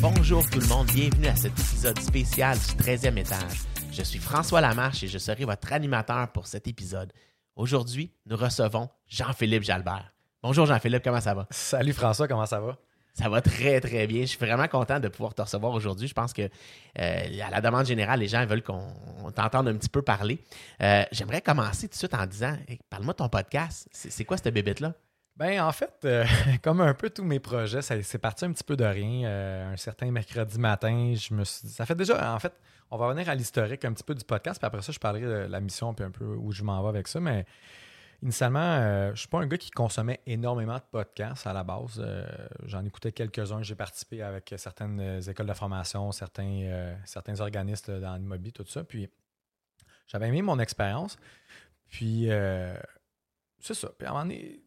Bonjour tout le monde, bienvenue à cet épisode spécial du 13e étage. Je suis François Lamarche et je serai votre animateur pour cet épisode. Aujourd'hui, nous recevons Jean-Philippe Jalbert. Bonjour Jean-Philippe, comment ça va? Salut François, comment ça va? Ça va très très bien. Je suis vraiment content de pouvoir te recevoir aujourd'hui. Je pense que euh, à la demande générale, les gens veulent qu'on t'entende un petit peu parler. Euh, J'aimerais commencer tout de suite en disant hey, parle-moi de ton podcast. C'est c'est quoi cette bébête-là? Ben en fait, euh, comme un peu tous mes projets, c'est parti un petit peu de rien. Euh, un certain mercredi matin, je me suis dit, ça fait déjà, en fait, on va revenir à l'historique un petit peu du podcast, puis après ça, je parlerai de la mission, puis un peu où je m'en vais avec ça. Mais initialement, euh, je suis pas un gars qui consommait énormément de podcasts à la base. J'en écoutais quelques-uns. J'ai participé avec certaines écoles de formation, certains, certains organismes dans l'immobilier, tout ça. Puis j'avais aimé mon expérience. Puis c'est ça. Puis à un moment donné,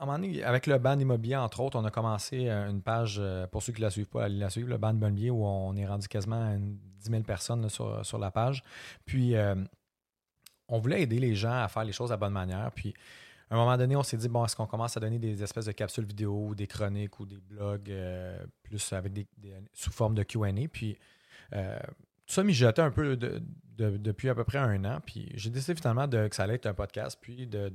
un moment donné, avec le ban immobilier, entre autres, on a commencé euh, une page, euh, pour ceux qui ne la suivent pas, allez la suivre, le ban immobilier, où on est rendu quasiment à une 10 000 personnes sur, sur la page. Puis, euh, on voulait aider les gens à faire les choses de la bonne manière. Puis, à un moment donné, on s'est dit, bon, est-ce qu'on commence à donner des espèces de capsules vidéo ou des chroniques ou des blogs plus avec des, sous forme de QA? Puis, tout ça mijotait un peu de- de- depuis à peu près un an. Puis, j'ai décidé finalement de, que ça allait être un podcast. Puis, de-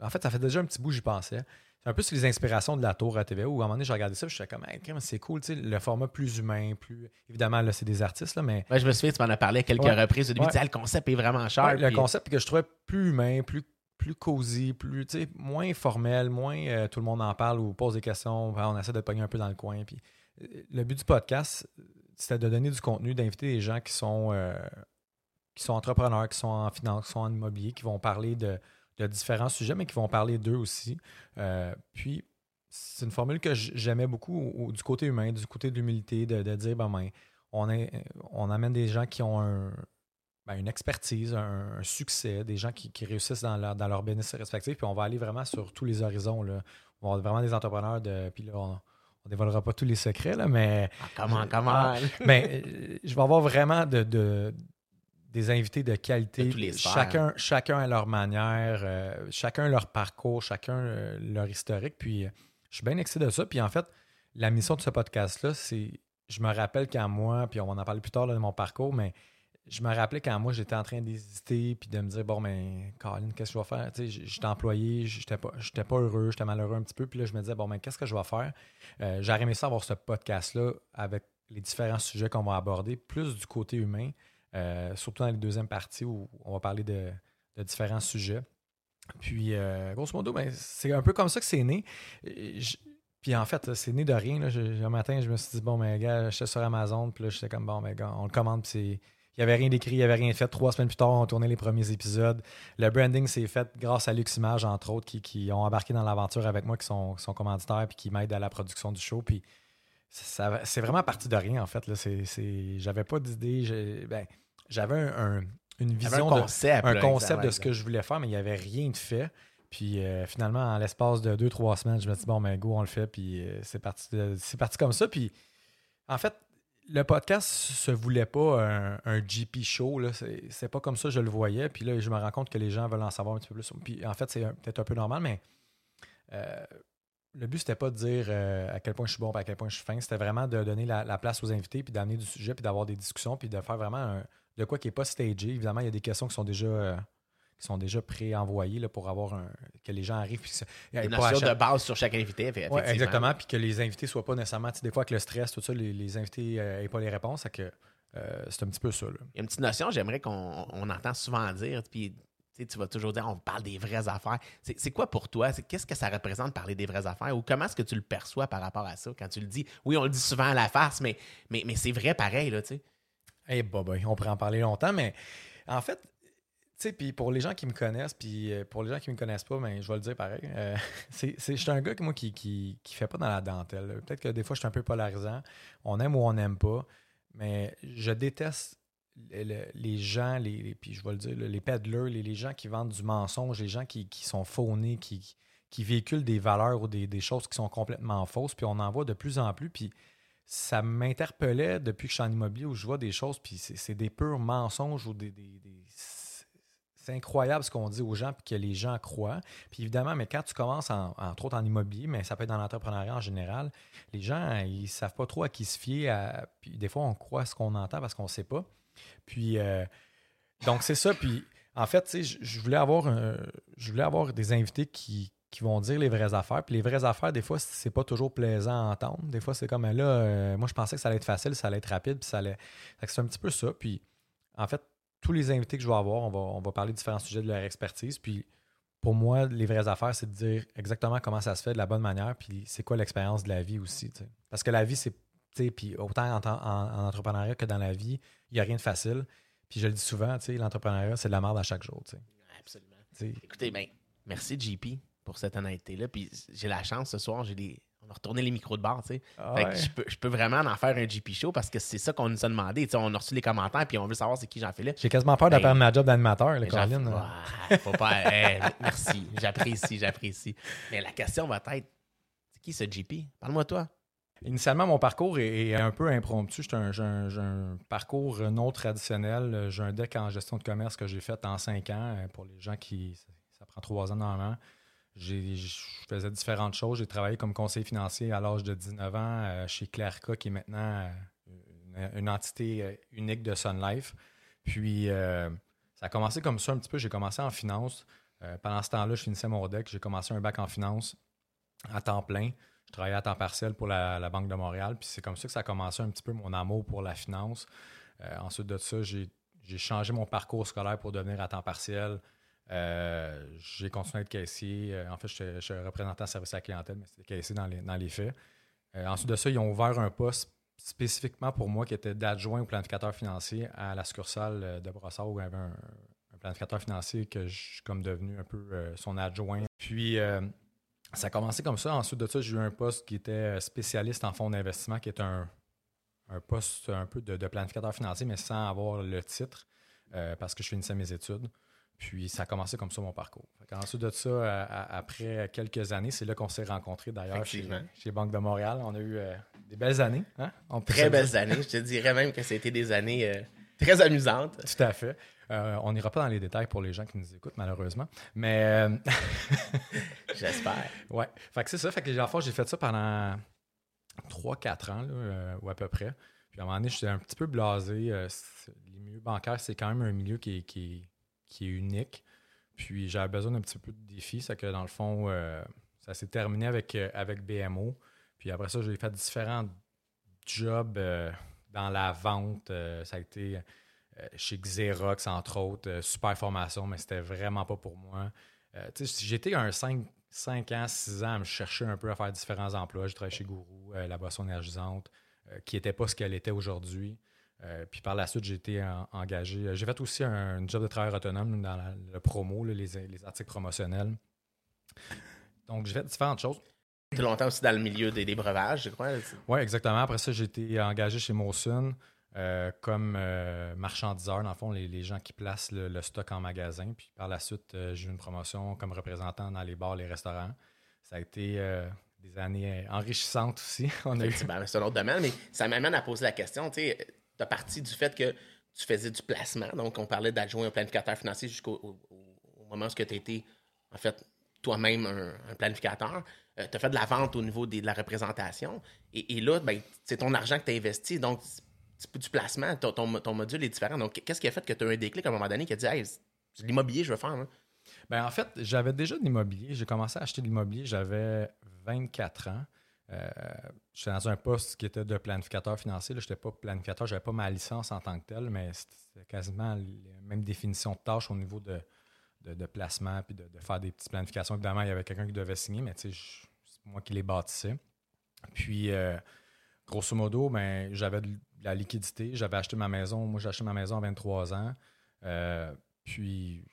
en fait, ça fait déjà un petit bout, j'y pensais. C'est un peu sur les inspirations de la tour à TVA où à un moment donné, j'ai regardé ça, je suis comme, Hey, c'est cool, tu sais, le format plus humain, plus. Évidemment, là, c'est des artistes, là, mais Ouais, je me souviens, tu m'en as parlé à quelques Ouais. reprises. Au début, Ouais. tu disais, Ah, le concept est vraiment cher. Le concept que je trouvais plus humain, plus, plus cosy, plus, tu sais, moins formel, moins euh, tout le monde en parle ou pose des questions, on essaie de pogner un peu dans le coin. Puis, euh, le but du podcast, c'était de donner du contenu, d'inviter des gens qui sont, euh, qui sont entrepreneurs, qui sont en finance, qui sont en immobilier, qui vont parler de, de différents sujets, mais qui vont parler d'eux aussi. Euh, puis, c'est une formule que j'aimais beaucoup au- au- du côté humain, du côté de l'humilité, de, de dire, ben, ben, on, est, on amène des gens qui ont un, ben, une expertise, un, un succès, des gens qui, qui réussissent dans leur, dans leur business respectif, puis on va aller vraiment sur tous les horizons. Là. On va avoir vraiment des entrepreneurs de. Puis là, on ne dévoilera pas tous les secrets, là, mais Ah, comment, comment? Ah, ben, je vais avoir vraiment de, de- des invités de qualité. De tous les sphères. chacun, chacun à leur manière, euh, chacun leur parcours, chacun euh, leur historique. Puis euh, je suis bien excité de ça. Puis en fait, la mission de ce podcast-là, c'est. Je me rappelle quand moi, puis on va en parler plus tard là, de mon parcours, mais je me rappelais quand moi j'étais en train d'hésiter puis de me dire bon ben Colin qu'est-ce que je vais faire? Tu sais j'étais employé j'étais pas j'étais pas heureux j'étais malheureux un petit peu puis là je me disais bon ben qu'est-ce que je vais faire? Euh, j'aurais aimé ça avoir ce podcast là avec les différents sujets qu'on va aborder plus du côté humain euh, surtout dans les deuxième partie où on va parler de, différents sujets puis euh, grosso modo ben c'est un peu comme ça que c'est né puis en fait, c'est né de rien. Là. Je- un matin, je me suis dit, bon, mais gars, j'étais sur Amazon. Puis là, j'étais comme, bon, mais gars, on le commande. Puis il n'y avait rien d'écrit, il n'y avait rien fait. Trois semaines plus tard, on tournait les premiers épisodes. Le branding s'est fait grâce à Lux Image, entre autres, qui, qui ont embarqué dans l'aventure avec moi, qui sont, qui sont commanditaires puis qui m'aident à la production du show. Puis ça- c'est vraiment parti de rien, en fait. Là. C'est, c'est- j'avais pas d'idée. j'ai- ben, j'avais un- un- une vision un de concept. un là, concept de ce que je voulais faire, mais il n'y avait rien de fait. Puis euh, finalement, en l'espace de deux, trois semaines, je me suis dit, bon, ben go, on le fait. Puis euh, c'est parti, de- c'est parti comme ça. Puis en fait, le podcast se voulait pas un, un GP show. Là. C'est, c'est pas comme ça que je le voyais. Puis là, je me rends compte que les gens veulent en savoir un petit peu plus. Puis en fait, c'est un- peut-être un peu normal, mais euh, le but, c'était pas de dire euh, à quel point je suis bon et à quel point je suis fin. C'était vraiment de donner la, la place aux invités, puis d'amener du sujet, puis d'avoir des discussions, puis de faire vraiment un- de quoi qui n'est pas stagé. Évidemment, il y a des questions qui sont déjà, euh, qui sont déjà pré-envoyées là, pour avoir un, que les gens arrivent. Puis, Une notion de base sur chaque invité, Ouais, exactement. Puis que les invités soient pas nécessairement, des fois avec le stress, tout ça, les, les invités n'aient pas les réponses. c'est que euh, c'est un petit peu ça. là. Il y a une petite notion, j'aimerais qu'on on entend souvent dire, puis tu vas toujours dire, on parle des vraies affaires. C'est quoi pour toi? Qu'est-ce que ça représente parler des vraies affaires? Ou comment est-ce que tu le perçois par rapport à ça? Quand tu le dis? Oui, on le dit souvent à la face, mais, mais, mais c'est vrai pareil, là, tu sais. Eh, bah, bah, on pourrait en parler longtemps, mais en fait, tu sais, puis pour les gens qui me connaissent, puis euh, pour les gens qui me connaissent pas, ben, je vais le dire pareil. euh, c'est, je suis un gars que moi qui, qui, qui fait pas dans la dentelle. Peut-être que des fois, je suis un peu polarisant. On aime ou on n'aime pas. Mais je déteste les gens, les, puis je vais le dire, les peddlers, les, gens qui vendent du mensonge, les gens qui, sont faunés, qui, véhiculent des valeurs ou des, choses qui sont complètement fausses. Puis on en voit de plus en plus. Puis ça m'interpellait depuis que je suis en immobilier où je vois des choses, puis c'est des purs mensonges ou des. des- c'est- incroyable ce qu'on dit aux gens, puis que les gens croient. Puis évidemment, mais quand tu commences, en- entre autres en immobilier, mais ça peut être dans l'entrepreneuriat en général, les gens, ils savent pas trop à qui se fier. puis des fois, on croit ce qu'on entend parce qu'on ne sait pas. Puis, euh, donc, c'est ça. Puis, en fait, je, voulais avoir je voulais avoir des invités qui, qui vont dire les vraies affaires. Puis les vraies affaires, des fois, c'est pas toujours plaisant à entendre. Des fois, c'est comme là, euh, moi, je pensais que ça allait être facile, ça allait être rapide, puis ça allait. C'est un petit peu ça. Puis, en fait, tous les invités que je vais avoir, on va, on va parler de différents sujets de leur expertise. Puis, pour moi, les vraies affaires, c'est de dire exactement comment ça se fait de la bonne manière, puis c'est quoi l'expérience de la vie aussi. Parce que la vie, c'est. Puis autant en- en entrepreneuriat que dans la vie, il n'y a rien de facile. Puis je le dis souvent, l'entrepreneuriat, c'est de la merde à chaque jour. Absolument. Écoutez, ben, merci JP pour cette honnêteté-là. Puis j'ai la chance ce soir, j'ai des. On a retourné les micros de bord, tu sais. Ah ouais. je, peux, je peux vraiment en faire un JP show parce que c'est ça qu'on nous a demandé. On a reçu les commentaires puis on veut savoir c'est qui Jean-Philippe. J'ai quasiment peur de Ben, perdre ma job d'animateur, le Mais Jean- Colin. Ouais, faut pas. merci, j'apprécie, j'apprécie. Mais la question va être c'est qui ce JP Parle-moi toi. Initialement, mon parcours est, un peu impromptu. J'ai un, parcours non traditionnel. J'ai un deck en gestion de commerce que j'ai fait en cinq ans. Euh, Pour les gens qui. Ça, prend trois ans normalement. Je faisais différentes choses. J'ai travaillé comme conseiller financier à l'âge de 19 ans euh, chez Clerca, qui est maintenant euh, une, entité euh, unique de Sun Life. Puis, euh, ça a commencé comme ça un petit peu. J'ai commencé en finance. Euh, pendant ce temps-là, je finissais mon deck. J'ai commencé un bac en finance à temps plein. Je travaillais à temps partiel pour la, Banque de Montréal. Puis c'est comme ça que ça a commencé un petit peu mon amour pour la finance. Euh, ensuite de ça, j'ai changé mon parcours scolaire pour devenir à temps partiel. Euh, j'ai continué à être caissier. Euh, en fait, j'étais j'étais représentant service à la clientèle, mais c'était caissier dans les, dans les faits. Ensuite de ça, ils ont ouvert un poste spécifiquement pour moi qui était d'adjoint au planificateur financier à la succursale de Brossard où il y avait un, un planificateur financier que je suis comme devenu un peu son adjoint. Puis, ça a commencé comme ça. Ensuite de ça, j'ai eu un poste qui était euh, spécialiste en fonds d'investissement, qui est un, un poste un peu de, de planificateur financier, mais sans avoir le titre, euh, parce que je finissais mes études. Puis ça a commencé comme ça mon parcours. Ensuite de ça, euh, à- après quelques années, c'est là qu'on s'est rencontrés d'ailleurs chez, chez Banque de Montréal. On a eu euh, des belles années. hein? On Très belles années. Je te dirais même que c'était des années euh, très amusantes. Tout à fait. Euh, on n'ira pas dans les détails pour les gens qui nous écoutent, malheureusement. Mais euh, J'espère. Ouais. Fait que c'est ça. Fait que la fois, j'ai fait ça pendant 3-4 ans, là, euh, ou à peu près. Puis à un moment donné, j'étais un petit peu blasé. Les milieux bancaires, c'est quand même un milieu qui est, qui est- qui est unique. Puis j'avais besoin d'un petit peu de défi. C'est que dans le fond, ça s'est terminé avec, avec BMO. Puis après ça, j'ai fait différents jobs dans la vente. Ça a été chez Xerox, entre autres. Euh, super formation, mais c'était vraiment pas pour moi. Euh, J'étais un 5, 5 ans, 6 ans à me chercher un peu à faire différents emplois. J'ai travaillé chez Gourou, euh, la boisson énergisante, euh, qui n'était pas ce qu'elle était aujourd'hui. Euh, puis par la suite, j'ai été en- engagé. Euh, J'ai fait aussi un, job de travailleur autonome dans la- le promo, là, les, les articles promotionnels. Donc, j'ai fait différentes choses. Tu longtemps aussi dans le milieu des, des breuvages, je crois. Oui, exactement. Après ça, j'ai été engagé chez Molson euh, comme euh, marchandiseur, dans le fond, les, les gens qui placent le, le stock en magasin. Puis par la suite, euh, j'ai eu une promotion comme représentant dans les bars, les restaurants. Ça a été des années enrichissantes aussi. On a eu c'est un autre domaine, mais ça m'amène à poser la question. Tu as parti du fait que tu faisais du placement. Donc, on parlait d'adjoint au planificateur financier jusqu'au au- moment où tu été, en fait, toi-même un, un planificateur. tu as fait de la vente au niveau des- de la représentation. Et, et là, ben, c'est ton argent que tu as investi. Donc, du placement. Ton, ton- module est différent. Donc, qu'est-ce qui a fait que tu as un déclic à un moment donné qui a dit Hey, l'immobilier, je veux faire. moi. Ben, en fait, j'avais déjà de l'immobilier. J'ai commencé à acheter de l'immobilier, j'avais 24 ans. Euh, j'étais dans un poste qui était de planificateur financier. Je n'étais pas planificateur, je n'avais pas ma licence en tant que telle, mais c'était quasiment la même définition de tâche au niveau de, de, placement puis de, faire des petites planifications. Évidemment, il y avait quelqu'un qui devait signer, mais c'est moi qui les bâtissais. Puis, euh, grosso modo, ben, j'avais de la liquidité. J'avais acheté ma maison. Moi, j'ai acheté ma maison à 23 ans. Euh, puis,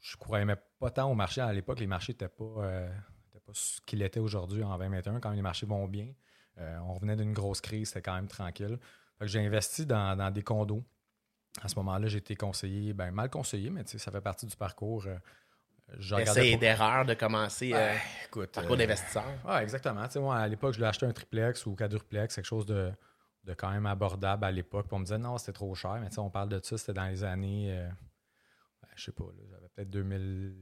je croyais même pas tant au marché. À l'époque, les marchés n'étaient pas, euh, étaient pas ce qu'il était aujourd'hui en 2021. Quand les marchés vont bien, euh, on revenait d'une grosse crise, c'était quand même tranquille. J'ai investi dans, dans des condos. À ce moment-là, j'ai été conseillé, ben, mal conseillé, mais ça fait partie du parcours. euh, je regardais Essai pour- d'erreur de commencer euh, Ouais, écoute, parcours euh, d'investisseur. Ouais, exactement. Moi, à l'époque, je voulais acheter un triplex ou quadruplex, quelque chose de, de quand même abordable à l'époque. Puis on me disait non, c'était trop cher. Mais on parle de ça, c'était dans les années, euh, ouais, je sais pas, là, j'avais peut-être 2000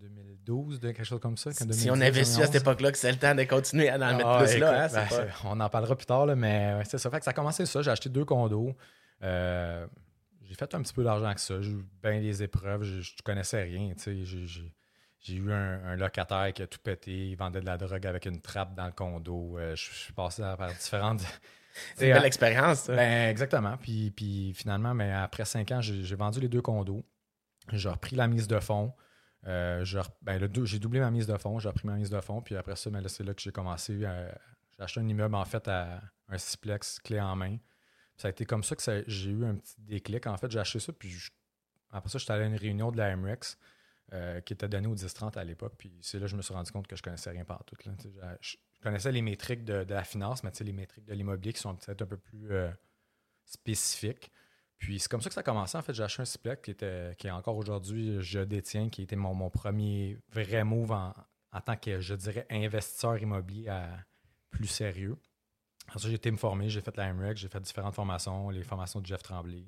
2012, de quelque chose comme ça. Si on 2010, avait su à cette 2011. époque-là que c'est le temps de continuer à en mettre Ah, plus écoute, là, hein, ben, pas- on en parlera plus tard, là, mais ouais, c'est ça. Fait que ça a commencé ça. J'ai acheté deux condos. Euh, j'ai fait un petit peu d'argent avec ça. J'ai eu bien des épreuves. Je, je connaissais rien. J'ai, eu un, un locataire qui a tout pété. Il vendait de la drogue avec une trappe dans le condo. Euh, je, je suis passé par différentes. C'est une belle expérience. ça. Ben, exactement. Puis, puis finalement, mais après cinq ans, j'ai vendu les deux condos. J'ai repris la mise de fonds. Euh, j'ai ben, j'ai doublé ma mise de fonds. J'ai repris ma mise de fonds. Puis après ça, ben, là, c'est là que j'ai commencé. euh, j'ai acheté un immeuble, en fait, à un sixplex clé en main. Puis ça a été comme ça que j'ai eu un petit déclic. En fait, j'ai acheté ça. Puis je- après ça, j'étais allé à une réunion de la MREX euh, qui était donnée au 10-30 à l'époque. Puis c'est là que je me suis rendu compte que je connaissais rien par tout. Je, je connaissais les métriques de, la finance, mais les métriques de l'immobilier qui sont peut-être un peu plus euh, spécifiques. Puis c'est comme ça que ça a commencé. En fait, j'ai acheté un Ciplex qui, qui est encore aujourd'hui, je détiens, qui était mon, mon premier vrai move en, tant que, je dirais, investisseur immobilier plus sérieux. Ça, j'ai été me former, j'ai fait la MREC, j'ai fait différentes formations, les formations de Jeff Tremblay.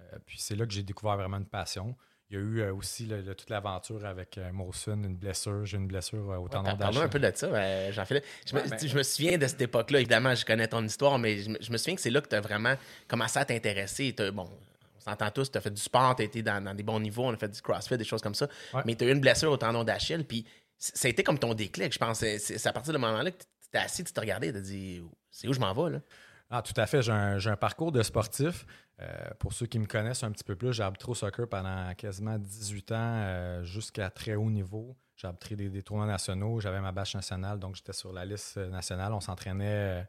Euh, puis c'est là que j'ai découvert vraiment une passion. Il y a eu euh, aussi le- le- toute l'aventure avec euh, Mawson, une blessure. J'ai une blessure euh, au tendon Parle-nous d'Achille. un peu de ça, euh, Jean-Philippe. Je, me- Ouais, ben- je me souviens de cette époque-là. Évidemment, je connais ton histoire, mais je me, je me souviens que c'est là que tu as vraiment commencé à t'intéresser. Bon, on s'entend tous, tu as fait du sport, tu as été dans, dans des bons niveaux, on a fait du crossfit, des choses comme ça. Ouais. Mais tu as eu une blessure au tendon d'Achille, puis ça a été comme ton déclic. Je pense c'est c'est à partir de ce moment-là que tu t'es assis, tu t'es regardé, tu as dit c'est où je m'en vais, là? Ah, tout à fait. J'ai un, j'ai un parcours de sportif. Euh, pour ceux qui me connaissent un petit peu plus, j'ai arbitré au soccer pendant quasiment 18 ans euh, jusqu'à très haut niveau. J'ai arbitré des, des tournois nationaux. J'avais ma bâche nationale, donc j'étais sur la liste nationale. On s'entraînait euh,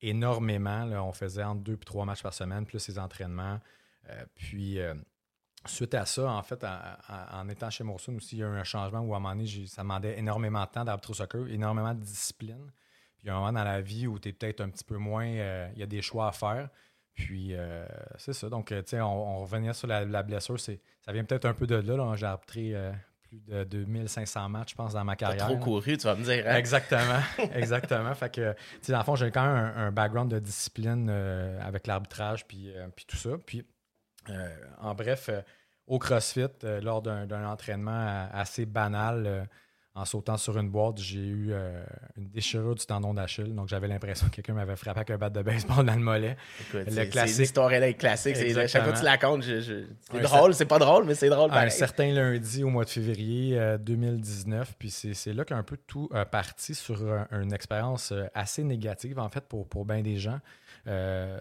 énormément. On faisait entre deux et trois matchs par semaine, plus les entraînements. Puis, suite à ça, en fait, en, étant chez Morrison aussi, il y a eu un changement où à un moment donné, ça demandait énormément de temps d'arbitrer au soccer, énormément de discipline. Puis il y a un moment dans la vie où tu es peut-être un petit peu moins. Il y a des choix à faire. Puis euh, c'est ça. Donc, euh, tu sais, on, on revenait sur la, la blessure. c'est- Ça vient peut-être un peu de là. là. J'ai arbitré euh, plus de 2500 matchs, je pense, dans ma T'as carrière. trop là. couru, tu vas me dire. hein? Exactement, exactement. Fait que, tu sais, dans le fond, j'ai quand même un, un background de discipline euh, avec l'arbitrage puis, puis tout ça. Puis, en bref, au CrossFit, lors d'un entraînement assez banal, en sautant sur une boîte, j'ai eu euh, une déchirure du tendon d'Achille. Donc, j'avais l'impression que quelqu'un m'avait frappé avec un bat de baseball dans le mollet. Écoute, le classique. c'est- L'histoire est classique. Chaque fois que tu la comptes, je- c'est Un drôle, c'est pas drôle, mais c'est drôle. un pareil. certain lundi au mois de février euh, 2019. Puis c'est là qu'un peu tout a parti sur un- une expérience euh, assez négative, en fait, pour, pour bien des gens. Euh,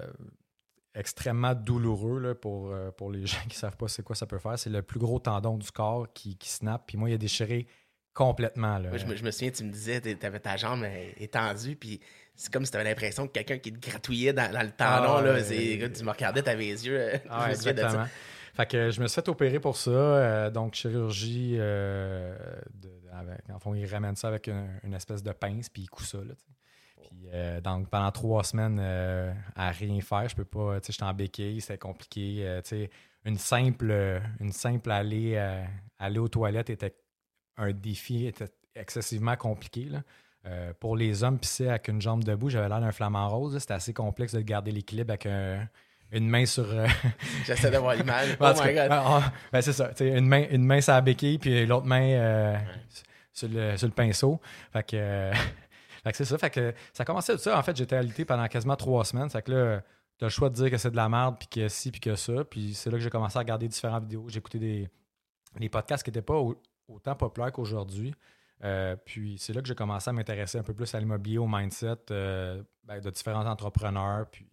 extrêmement douloureux là, pour, euh, pour les gens qui ne savent pas c'est quoi ça peut faire. C'est le plus gros tendon du corps qui, qui snap. Puis moi, il a déchiré complètement. Là. Moi, je, me, je me souviens, tu me disais, tu avais ta jambe étendue, puis c'est comme si tu avais l'impression que quelqu'un qui te gratouillait dans, dans le tendon. Ah, là, tu me regardais, tu avais les yeux. euh, Ah, je me souviens de ça. exactement. Fait que je me suis fait opérer pour ça. euh, donc, chirurgie. euh, de- avec, en fond, ils ramènent ça avec une, une espèce de pince, puis ils cousent ça. Là, puis, euh, donc, pendant trois semaines, à rien faire, je peux pas. Tu sais, j'étais en béquille, c'était compliqué. tu sais, une simple, une simple aller, euh, aller aux toilettes était un défi, était excessivement compliqué. Là. Euh, pour les hommes, pisser avec une jambe debout, j'avais l'air d'un flamant rose. C'était assez complexe de garder l'équilibre avec un- une main sur. euh, J'essaie d'avoir l'image. Oh tout my God. ah, ah, ben, c'est ça. Une main, une main sur la béquille, puis l'autre main euh, sur, le, sur le pinceau. Fait que, euh, fait que c'est ça. Fait que ça commençait de ça. En fait, j'étais alité pendant quasiment trois semaines. Fait que là, t'as le choix de dire que c'est de la merde, puis que ci, puis que ça. Puis c'est là que j'ai commencé à regarder différentes vidéos. J'ai écouté des, des podcasts qui n'étaient pas autant populaires qu'aujourd'hui. Euh, puis c'est là que j'ai commencé à m'intéresser un peu plus à l'immobilier, au mindset euh, ben, de différents entrepreneurs. Puis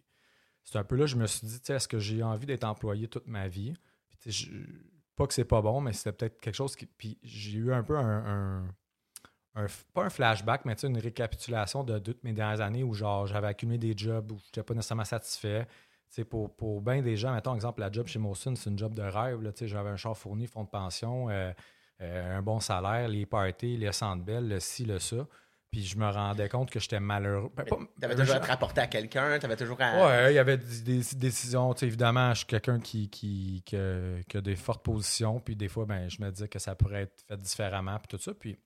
c'est un peu là que je me suis dit, est-ce que j'ai envie d'être employé toute ma vie? Pas que c'est pas bon, mais c'était peut-être quelque chose qui. Puis j'ai eu un peu un. pas un flashback, mais une récapitulation de toutes mes dernières années où genre j'avais accumulé des jobs où je n'étais pas nécessairement satisfait. Pour, pour bien des gens, mettons exemple, la job chez Mawson, c'est une job de rêve. J'avais un char fourni, fonds de pension. euh, un bon salaire, les parties, les centres belles, le ci, le ça. Puis je me rendais compte que j'étais malheureux. Ben, pas- T'avais toujours à te rapporter à quelqu'un, t'avais toujours à. Ouais, il y avait des, décisions. Tu évidemment, je suis quelqu'un qui, qui, qui a, des fortes positions. Puis des fois, ben, je me disais que ça pourrait être fait différemment. Puis tout ça. Puis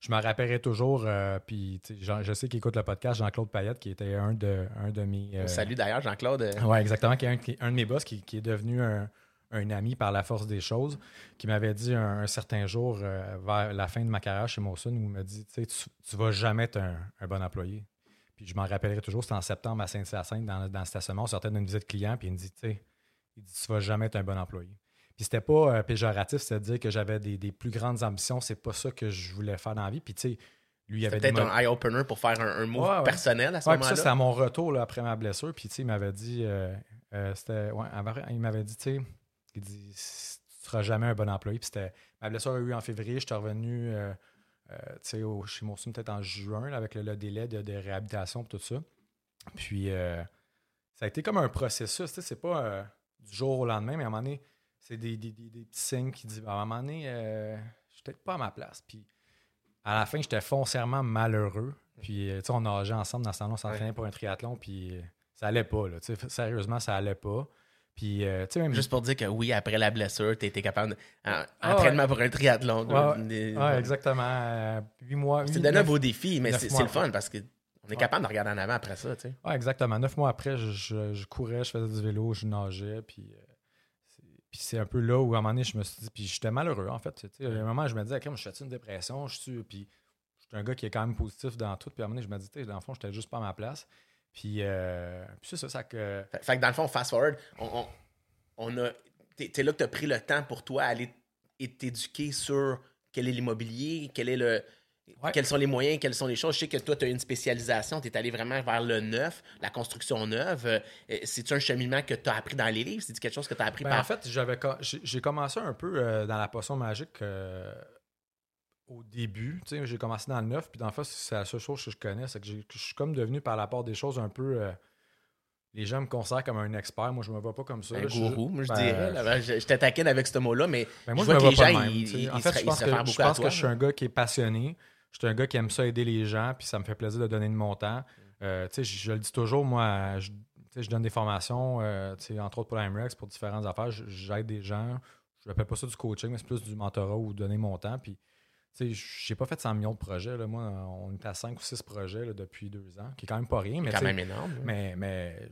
je me rappellerai toujours. euh, puis tu je sais qu'il écoute le podcast, Jean-Claude Payette, qui était un de, un de mes. euh, Salut d'ailleurs, Jean-Claude. euh, Ouais, exactement. Qui est un, qui est un de mes boss qui, qui est devenu un, un ami par la force des choses, qui m'avait dit un, un certain jour, euh, vers la fin de ma carrière chez Mawson, où il m'a dit Tu tu, vas jamais être un, un bon employé. Puis je m'en rappellerai toujours, c'était en septembre à Saint-Hyacinthe, dans, dans le stationnement, on sortait d'une visite client, puis il me dit Tu sais, il dit, tu vas jamais être un bon employé. Puis c'était pas euh, péjoratif, c'est-à-dire que j'avais des, des plus grandes ambitions, c'est pas ça que je voulais faire dans la vie. Puis tu sais, lui, il avait peut-être un eye-opener pour faire un, un move Ouais, ouais. personnel à ce Ouais, puis ça, moment-là. c'était à mon retour là, après ma blessure. Puis, tu sais, il m'avait dit, euh, euh, c'était, ouais, avant- il m'avait dit, tu sais, il dit, tu seras jamais un bon employé. Puis, c'était, ma blessure a eu en février. J'étais revenu, euh, euh, au- chez Moussoum peut-être en juin, là, avec le, le délai de, de réhabilitation et tout ça. Puis, euh, ça a été comme un processus. Tu sais, c'est pas euh, du jour au lendemain, mais à un moment donné, c'est des, des- des- des petits signes qui disent, à un moment donné, euh, je suis peut-être pas à ma place. Puis, à la fin, j'étais foncièrement malheureux. Puis, tu sais, on nageait ensemble dans ce temps-là, on s'entraînait pour un triathlon, puis ça allait pas, là. Tu sais, sérieusement, ça allait pas. Puis, euh, même. Juste pour dire que oui, après la blessure, tu été capable de. en- Ah, pour un triathlon. De- de- exactement. euh, huit mois. C'est donné un beau défi, mais c'est le fun parce qu'on est capable de regarder en avant après ça. Tu sais. Ouais, exactement. Neuf mois après, je, je- je courais, je faisais du vélo, je nageais, puis. euh, c'est- puis c'est un peu là où, à un moment donné, je me suis dit, puis j'étais malheureux, en fait. Tu sais, à un moment, je me disais, comme je fais une dépression, je suis. Puis je suis un gars qui est quand même positif dans tout. Puis à un moment donné, je me dis, tu sais, dans le fond, j'étais juste pas à ma place. Puis, euh, puis c'est ça, ça que. Fait, fait que dans le fond, fast forward, on, on, on a. T'es là que tu as pris le temps pour toi aller et t'éduquer sur quel est l'immobilier, quel est le. Ouais. Quels sont les moyens, quelles sont les choses? Je sais que toi, tu as une spécialisation, tu es allé vraiment vers le neuf, la construction neuve. Euh, C'est-tu un cheminement que tu as appris dans les livres? C'est quelque chose que tu as appris Ben, par. En fait, j'avais co- j'ai j'ai commencé un peu euh, dans la potion magique euh, au début. Tu sais, J'ai commencé dans le neuf, puis dans le fond, c'est la seule chose que je connais. C'est que, je suis comme devenu par la part des choses un peu. euh, les gens me considèrent comme un expert. Moi, je me vois pas comme ça. un là. Je- gourou, moi, je ben, dirais. là. je, je te taquine avec ce mot-là, mais, ben, moi, je je vois me que vois les pas gens, même, ils, En fait, je pense se que, je pense toi. que je suis un gars qui est passionné. Je suis un gars qui aime ça aider les gens, puis ça me fait plaisir de donner de mon temps. Euh, tu sais, je, le dis toujours, moi, je, donne des formations, euh, tu sais, entre autres pour la MREX, pour différentes affaires. J'aide des gens. Je n'appelle pas ça du coaching, mais c'est plus du mentorat ou donner mon temps. Puis, j'ai pas fait 100 millions de projets. Là. Moi, on est à 5 ou 6 projets là, depuis deux ans, qui est quand même pas rien. Mais, C'est quand même énorme. mais, mais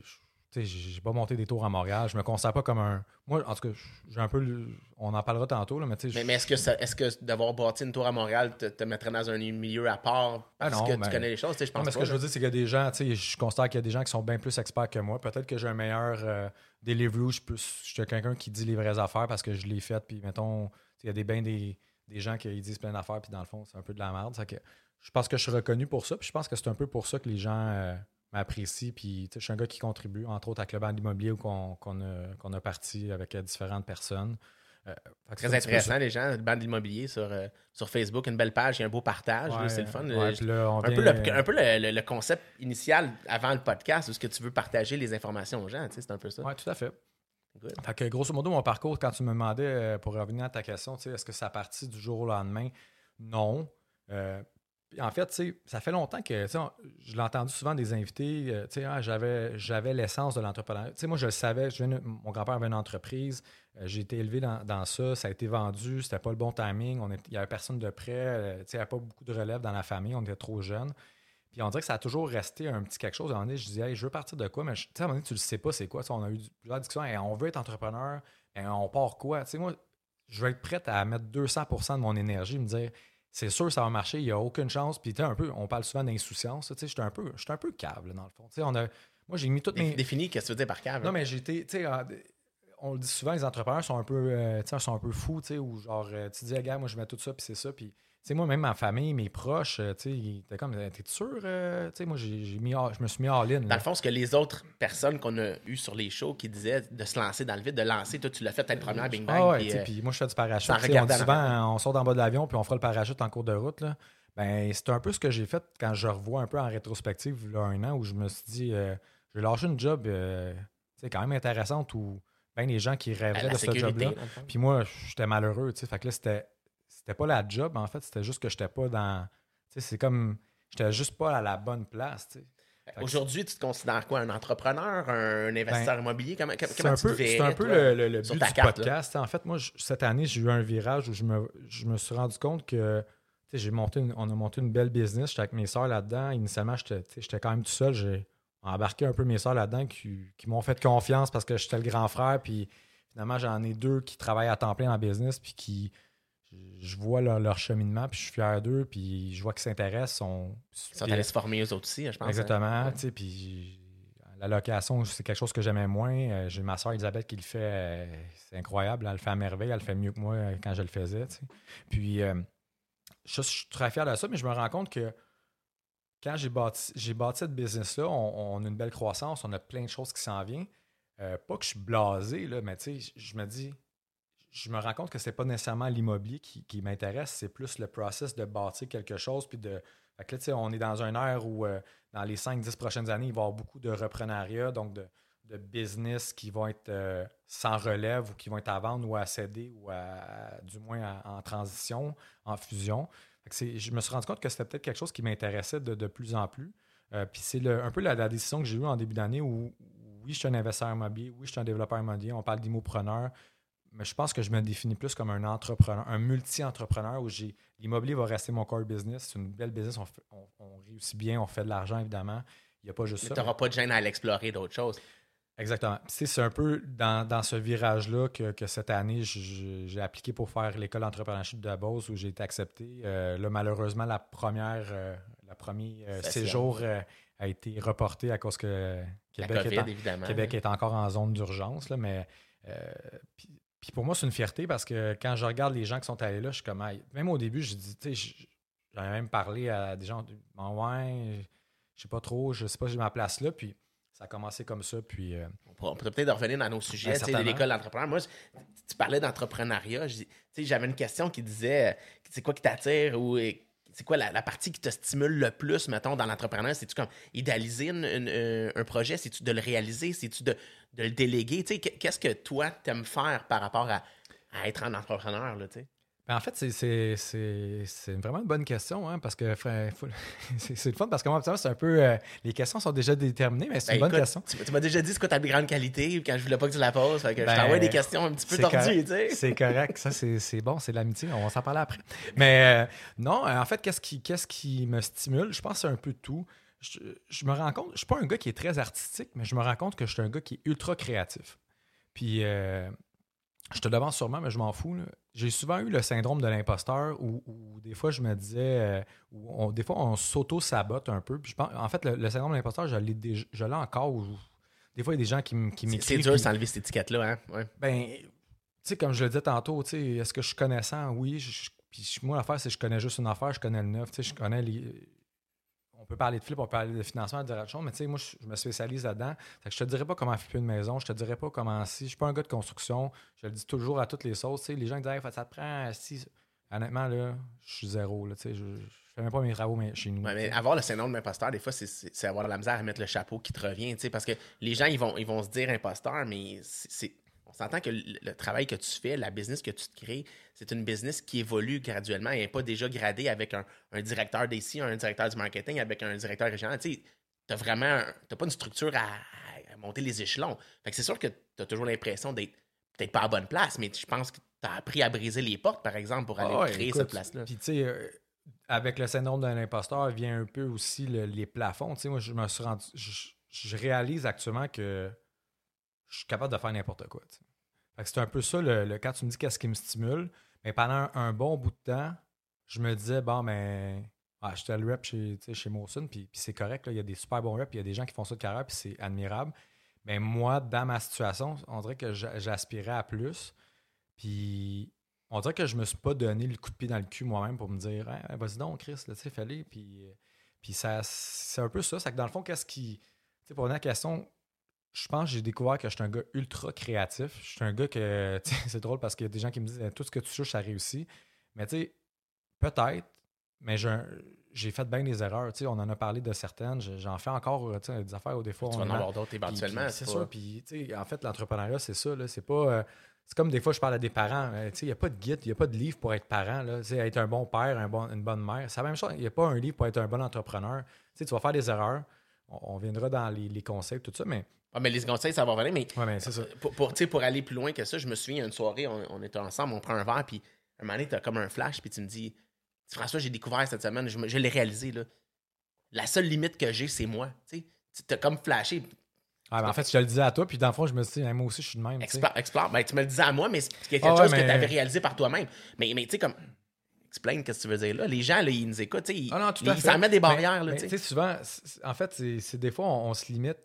j'ai pas monté des tours à Montréal. Je me considère pas comme un. Moi, en tout cas, j'ai un peu. On en parlera tantôt, là, mais tu sais. Mais, mais est-ce que, ça- est-ce que d'avoir bâti une tour à Montréal te, te mettrait dans un milieu à part Ah parce non, que ben- tu connais les choses? Je Non, pense mais ce que je veux dire, c'est qu'il y a des gens, tu sais, je considère qu'il y a des gens qui sont bien plus experts que moi. Peut-être que j'ai un meilleur euh, delivery, je, peux- je suis quelqu'un qui dit les vraies affaires parce que je l'ai fait, puis mettons, il y a des, ben des, des gens qui disent plein d'affaires, puis dans le fond, c'est un peu de la merde. Ça que je pense que je suis reconnu pour ça, puis je pense que c'est un peu pour ça que les gens euh, m'apprécient, puis je suis un gars qui contribue, entre autres, avec le banc d'immobilier où qu'on qu'on a, a parti avec euh, différentes personnes. Euh, Très ça. intéressant, les gens, le bande d'immobilier sur, euh, sur Facebook, une belle page, il y a un beau partage, Ouais, c'est le fun. ouais, Je- puis là, on un, peu le, un peu le, le- le concept initial avant le podcast, où ce que tu veux partager les informations aux gens, c'est un peu ça. Oui, tout à fait. Fait que grosso modo, mon parcours, quand tu me demandais, euh, pour revenir à ta question, est-ce que ça a parti du jour au lendemain? Non. Euh, en fait, ça fait longtemps que, je l'ai entendu souvent des invités, euh, ah, j'avais, l'essence de l'entrepreneuriat. Moi, je le savais, je mon grand-père avait une entreprise, j'ai été élevé dans, dans ça, ça a été vendu, c'était pas le bon timing, il n'y avait personne de près, il n'y avait pas beaucoup de relève dans la famille, on était trop jeunes. Puis on dirait que ça a toujours resté un petit quelque chose. À un moment donné, je disais, hey, je veux partir de quoi, mais je- tu sais, à un moment donné, tu le sais pas, c'est quoi. On a eu plusieurs discussions, Hey, on veut être entrepreneur, Hey, on part quoi? Tu sais, moi, je vais être prêt à mettre 200% de mon énergie, me dire, c'est sûr, ça va marcher, il n'y a aucune chance. Puis tu sais, un peu, on parle souvent d'insouciance, tu sais, j'étais un peu, j'étais un peu câble, dans le fond. Tu sais, on a, moi, j'ai mis toutes mes. Définis qu'est-ce que tu veux dire par cave. Non, mais j'ai été, tu sais, euh, on le dit souvent, les entrepreneurs sont un peu, euh, sont un peu fous, tu sais, ou genre, euh, tu dis, regarde, moi, je mets tout ça, puis c'est ça, puis, sais, moi, même ma famille, mes proches, euh, tu sais, ils étaient comme, t'es sûr, euh, tu sais, moi, j'ai j'ai mis, je me suis mis all-in. Dans là. le fond, ce que les autres personnes qu'on a eues sur les shows qui disaient de se lancer dans le vide, de lancer, toi, tu l'as fait, une première Bing Bang. Ah ouais, puis, euh, puis moi, je fais du parachute. On dit en souvent, on sort en bas de l'avion, puis on fera le parachute en cours de route, là. Ben, c'est un peu ce que j'ai fait quand je revois un peu en rétrospective, là, un an, où je me suis dit, euh, je vais lâcher une job, euh, sais, quand même intéressante, où ben les gens qui rêveraient de ce job-là. dans. Puis moi, j'étais malheureux, tu sais. Fait que là, c'était c'était pas la job, en fait, c'était juste que j'étais pas dans. Tu sais, c'est comme. J'étais juste pas à la bonne place, tu sais. Fait que Aujourd'hui, tu te considères quoi? Un entrepreneur, un investisseur immobilier? Comment, un peu, c'est un peu toi? le, le- but du carte, là? podcast. En fait, moi, je- cette année, j'ai eu un virage où je me, je me suis rendu compte que tu sais, j'ai monté une- on a monté une belle business. J'étais avec mes soeurs là-dedans. Initialement, j'étais quand même tout seul. J'ai embarqué un peu mes soeurs là-dedans qui, qui m'ont fait confiance parce que j'étais le grand frère. Puis finalement, j'en ai deux qui travaillent à temps plein en business. Puis qui. Je vois leur, leur cheminement, puis je suis fier d'eux, puis je vois qu'ils s'intéressent. Sont, Ils sont allés se former eux autres aussi, je pense. hein? Exactement. Sais, Puis la location, c'est quelque chose que j'aimais moins. Euh, J'ai ma soeur Elisabeth qui le fait. euh, c'est incroyable. Elle le fait à merveille. Elle le fait mieux que moi euh, quand je le faisais. Puis euh, je, je suis très fier de ça, mais je me rends compte que quand j'ai bâti, j'ai bâti cette business-là, on, on a une belle croissance, on a plein de choses qui s'en viennent. Euh, pas que je suis blasé, là, mais tu sais, je- je me dis, je me rends compte que c'est pas nécessairement l'immobilier qui, m'intéresse, c'est plus le process de bâtir quelque chose. Puis de. Fait que là, on est dans un air où euh, dans les 5-10 prochaines années, il va y avoir beaucoup de reprenariat, donc de, business qui vont être euh, sans relève ou qui vont être à vendre ou à céder ou à, du moins en transition, en fusion. Je me suis rendu compte que c'était peut-être quelque chose qui m'intéressait de, de plus en plus. Euh, puis c'est un peu la, la décision que j'ai eue en début d'année où, oui, je suis un investisseur immobilier, oui, je suis un développeur immobilier, on parle d'immopreneur, mais je pense que je me définis plus comme un entrepreneur, un multi-entrepreneur où j'ai l'immobilier va rester mon core business. C'est une belle business, on, fait- on- on réussit bien, on fait de l'argent évidemment. Il n'y a pas juste Mais ça. tu n'auras pas de gêne à l'explorer d'autres choses. Exactement. C'est un peu dans, dans ce virage-là que, que cette année, j'ai appliqué pour faire l'école d'entrepreneurship de Beauce où j'ai été accepté. Euh, là, malheureusement, la première, euh, la premier euh, séjour a été reporté à cause que Québec, COVID, est, en-. Québec est encore en zone d'urgence. Mais euh, puis, puis pour moi, c'est une fierté parce que quand je regarde les gens qui sont allés là, je suis comme, Hey, même au début, je dis, tu sais, je- j'en ai même parlé à des gens, bon, ouais, je sais pas trop, je sais pas si j'ai ma place là. Puis ça a commencé comme ça. Puis euh, On pourra- on peut peut-être revenir dans nos sujets, Ben, de l'école d'entrepreneur. Moi, je- tu parlais d'entrepreneuriat. J'avais une question qui disait euh, c'est quoi qui t'attire ou c'est quoi la, partie qui te stimule le plus, mettons, dans l'entrepreneuriat? C'est-tu comme idéaliser euh, un projet? C'est-tu de le réaliser? C'est-tu de, le déléguer? Qu'est-ce que toi, t'aimes faire par rapport à, être un entrepreneur? En fait, c'est- vraiment une bonne question, hein, parce que c'est le fun, parce que moi, c'est un peu. euh, les questions sont déjà déterminées, mais c'est Ben, une bonne écoute, question. Tu, tu m'as déjà dit c'est quoi ta plus grande qualité quand je voulais pas que tu la poses. Fait que je Ben, t'envoie des questions un petit peu tordues, correct. tu sais. C'est correct, ça c'est bon, c'est de l'amitié, on va s'en parler après. Mais euh, non, euh, en fait, qu'est-ce qui, qui me stimule? Je pense que c'est un peu tout. Je, je me rends compte, je suis pas un gars qui est très artistique, mais je me rends compte que je suis un gars qui est ultra créatif. Puis euh, je te devance sûrement, mais je m'en fous. là. J'ai souvent eu le syndrome de l'imposteur où, où des fois je me disais, euh, où on- des fois on s'auto-sabote un peu. Puis je pense, en fait, le, le syndrome de l'imposteur, je l'ai déjà- je l'ai encore. où- des fois, il y a des gens qui, qui C'est- m'écrivent. C'est dur puis- s'enlever cette étiquette-là, hein? Ouais. ben, tu sais, comme je le disais tantôt, est-ce que je suis connaissant? Oui. je- je- puis moi, l'affaire, c'est que je connais juste une affaire, je connais le neuf. Je connais les. On peut parler de flip, on peut parler de financement, de choses, mais tu sais, moi, je, je me spécialise là-dedans. Que je te dirais pas comment flipper une maison, je te dirais pas comment si. Je suis pas un gars de construction. Je le dis toujours à toutes les sauces. Les gens qui disent, Hey, ça te prend si. Honnêtement, là, je suis zéro. Là, tu sais, je, je fais même pas mes travaux mais chez nous. Ouais, mais avoir le syndrome d'imposteur, des fois, c'est- avoir de la misère à mettre le chapeau qui te revient, tu sais, parce que les gens, ils vont, ils vont se dire imposteur, mais c'est- on s'entend que le, travail que tu fais, la business que tu te crées, c'est une business qui évolue graduellement et n'est pas déjà gradée avec un, un directeur d'ici, un directeur du marketing, avec un directeur régional. Tu t'as vraiment, pas une structure à, à monter les échelons. C'est sûr que tu as toujours l'impression d'être peut-être pas à bonne place, mais je pense que tu as appris à briser les portes, par exemple, pour aller Ah ouais, créer écoute, cette place-là. Puis, tu sais, euh, avec le syndrome d'un imposteur vient un peu aussi le- les plafonds. Tu sais, moi, je me suis rendu. Je, je réalise actuellement que je suis capable de faire n'importe quoi. c'est un peu ça, le, le- quand tu me dis qu'est-ce qui me stimule, mais pendant un, bon bout de temps, je me disais, bon, mais. J'étais le rep chez, chez Mawson, puis, c'est correct, il y a des super bons reps, il y a des gens qui font ça de carrière, puis c'est admirable. Mais moi, dans ma situation, on dirait que j'a- j'aspirais à plus. Puis on dirait que je me suis pas donné le coup de pied dans le cul moi-même pour me dire Hey, vas-y donc, Chris, tu sais, fallait. Puis, puis ça, c'est un peu ça. C'est que dans le fond, qu'est-ce qui. Tu sais, pour la question, je pense que j'ai découvert que je suis un gars ultra créatif. Je suis un gars que. C'est drôle parce qu'il y a des gens qui me disent Tout ce que tu touches, ça réussit. Mais tu sais, peut-être, mais j'ai fait bien des erreurs. tu sais, On en a parlé de certaines. Je- J'en fais encore euh, des affaires des fois. Tu vas en avoir d'autres éventuellement. C'est ça. Puis, tu sais, en fait, l'entrepreneuriat, c'est ça. C'est pas. euh, c'est comme des fois, je parle à des parents. euh, Il n'y a pas de guide, il n'y a pas de livre pour être parent. Là, être un bon père, un bon, une bonne mère. C'est la même chose. Il n'y a pas un livre pour être un bon entrepreneur. Tu vas faire des erreurs. On, on viendra dans les, les concepts, tout ça. Mais, Ah, mais les conseils, ça va revenir. Mais ouais, mais c'est ça. pour, pour, aller plus loin que ça, je me souviens, une soirée, on, on était ensemble, on prend un verre, puis un moment donné, t'as comme un flash, puis tu me dis François, j'ai découvert cette semaine, je, l'ai réalisé. Là. La seule limite que j'ai, c'est moi. Tu t'as comme flashé. Ah, ben, en fait, je te le disais à toi, puis dans le fond, je me suis dit, Hey, moi aussi, je suis de même. Explore, explore. Ben, tu me le disais à moi, mais c'est quelque Ah chose que mais- tu avais réalisé par toi-même. Mais, mais tu sais, comme. Explain ce que tu veux dire là. Les gens, là, ils nous écoutent. tu sais, Ils, Ah non, tout ils s'en mettent des Mais- barrières. là, mais tu sais. tu sais, souvent, en fait, c'est c'est des fois, on, on se limite.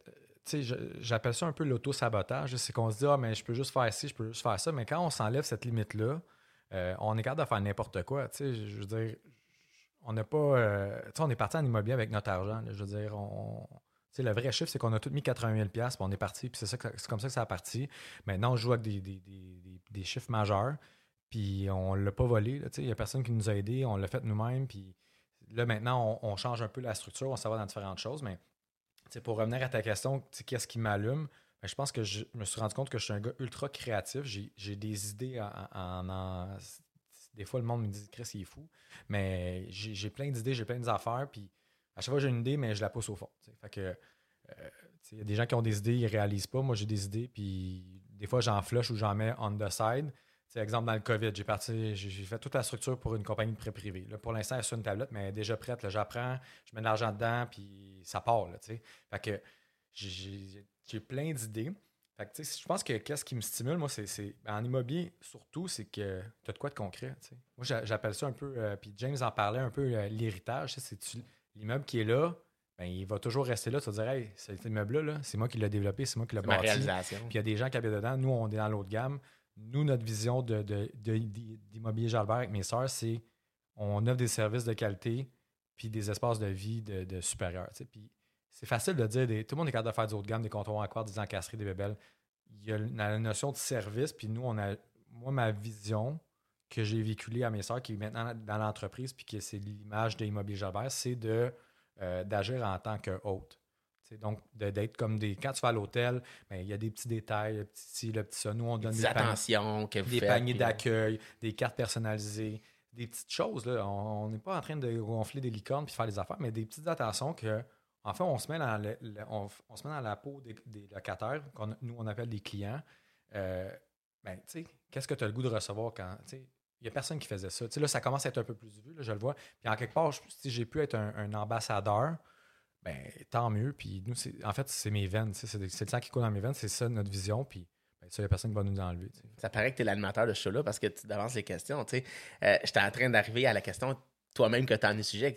J'appelle ça un peu l'auto-sabotage. C'est qu'on se dit, ah, mais je peux juste faire ci, je peux juste faire ça. Mais quand on s'enlève cette limite-là, euh, on est capable de faire n'importe quoi. Je veux dire, on n'a pas. euh, on est parti en immobilier avec notre argent. je veux dire, on. le vrai chiffre, c'est qu'on a tout mis 80 000 puis on est parti, puis c'est comme ça que ça a parti. Maintenant, on joue avec des, des- des- des- chiffres majeurs, puis on ne l'a pas volé. Il n'y a personne qui nous a aidés, on l'a fait nous-mêmes, puis là, maintenant, on, on change un peu la structure, on s'en va dans différentes choses, mais pour revenir à ta question, qu'est-ce qui m'allume? Ben, je pense que je me suis rendu compte que je suis un gars ultra créatif. J'ai des idées en, Des fois, le monde me dit Chris, il est fou. Mais j'ai plein d'idées, j'ai plein d'affaires. Puis à chaque fois, j'ai une idée, mais je la pousse au fond. Fait que. euh, Il y a des gens qui ont des idées, ils réalisent pas. Moi, j'ai des idées, puis des fois, j'en flush ou j'en mets on the side. Tu sais, exemple, dans le COVID, j'ai parti, j'ai fait toute la structure pour une compagnie de prêt privé. Là, pour l'instant, elle est sur une tablette, mais elle est déjà prête. là. J'apprends, je mets de l'argent dedans, puis ça part. Là, fait que j'ai- plein d'idées. Fait que, je pense que qu'est-ce qui me stimule, moi, c'est en immobilier, surtout, c'est que tu as de quoi de concret. Moi, j'a- j'appelle ça un peu, euh, puis James en parlait un peu, euh, l'héritage. C'est l'immeuble qui est là, ben, il va toujours rester là. Tu vas dire, hey, cet immeuble-là, là, c'est moi qui l'ai développé, c'est moi qui l'ai bâti. Puis il y a des gens qui habitent dedans. Nous, on est dans l'autre gamme. Nous, notre vision de, de- de- d'immobilier Jalbert avec mes sœurs, c'est on offre des services de qualité puis des espaces de vie de, de supérieurs. Puis c'est facile de dire, des- tout le monde est capable de faire des autres gammes, des comptoirs en quart, des encastries, des bébelles. Il y a la notion de service, puis nous, on a, moi, ma vision que j'ai véhiculée à mes sœurs, qui est maintenant dans l'entreprise, puis que c'est l'image de Immobilier Jalbert, c'est de, euh, d'agir en tant que hôte. Tu sais, donc, de- d'être comme des. Quand tu vas à l'hôtel, ben, il y a des petits détails, le petit ci, le petit ça. Nous, on donne Des des, attentions des faites. paniers puis, d'accueil, des cartes personnalisées, des petites choses. Là. On n'est pas en train de gonfler des licornes puis faire des affaires, mais des petites attentions que, en fait, on se met dans, le- le- on, on se met dans la peau des, des locataires, qu'on- nous, on appelle des clients. Euh, ben, tu sais, qu'est-ce que tu as le goût de recevoir quand. tu sais, Il n'y a personne qui faisait ça. Tu sais, là, ça commence à être un peu plus vu, là, je le vois. Puis en quelque part, je- si j'ai pu être un, un ambassadeur, ben tant mieux. Puis nous, c'est- en fait, c'est mes veines. C'est c'est le sang qui coule dans mes veines. C'est ça notre vision. Puis ben, ça, il n'y a personne qui va nous enlever. Ça paraît que tu es l'animateur de ce show-là parce que tu avances les questions. Euh, J'étais en train d'arriver à la question toi-même que tu le sujet.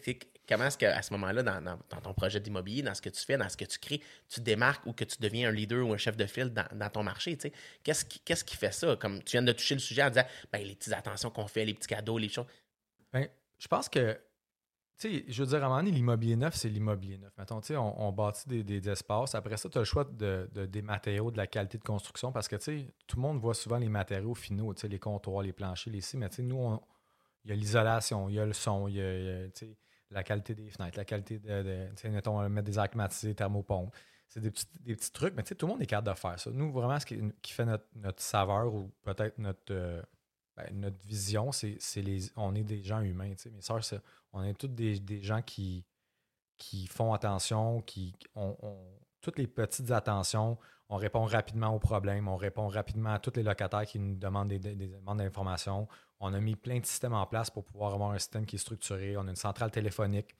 Comment est-ce qu'à ce moment-là, dans, dans- dans ton projet d'immobilier, dans ce que tu fais, dans ce que tu crées, tu démarques ou que tu deviens un leader ou un chef de file dans, dans ton marché? Qu'est-ce qui, qu'est-ce qui fait ça? Comme tu viens de toucher le sujet en disant ben, les petites attentions qu'on fait, les petits cadeaux, les choses. Ben, je pense que, sais, je veux dire, à un moment donné, l'immobilier neuf, c'est l'immobilier neuf. Mettons, tu sais, on, on bâtit des, des espaces. Après ça, tu as le choix de, de- des matériaux, de la qualité de construction, parce que, tu sais, tout le monde voit souvent les matériaux finaux, tu sais, les comptoirs, les planchers, les ci, mais tu sais, nous, il y a l'isolation, il y a le son, il y a, la qualité des fenêtres, la qualité de, de tu sais, mettons, mettre des air climatisés, thermopompes. C'est des petits, trucs, mais tu sais, tout le monde est capable de faire ça. Nous, vraiment, ce qui, qui fait notre, notre saveur ou peut-être notre, euh, ben, notre vision, c'est les on est des gens humains. tu sais. Mes sœurs, c'est- on est tous des, des gens qui, qui font attention, qui on, on- toutes les petites attentions, on répond rapidement aux problèmes, on répond rapidement à tous les locataires qui nous demandent des, des- des demandes d'informations. On a mis plein de systèmes en place pour pouvoir avoir un système qui est structuré. On a une centrale téléphonique.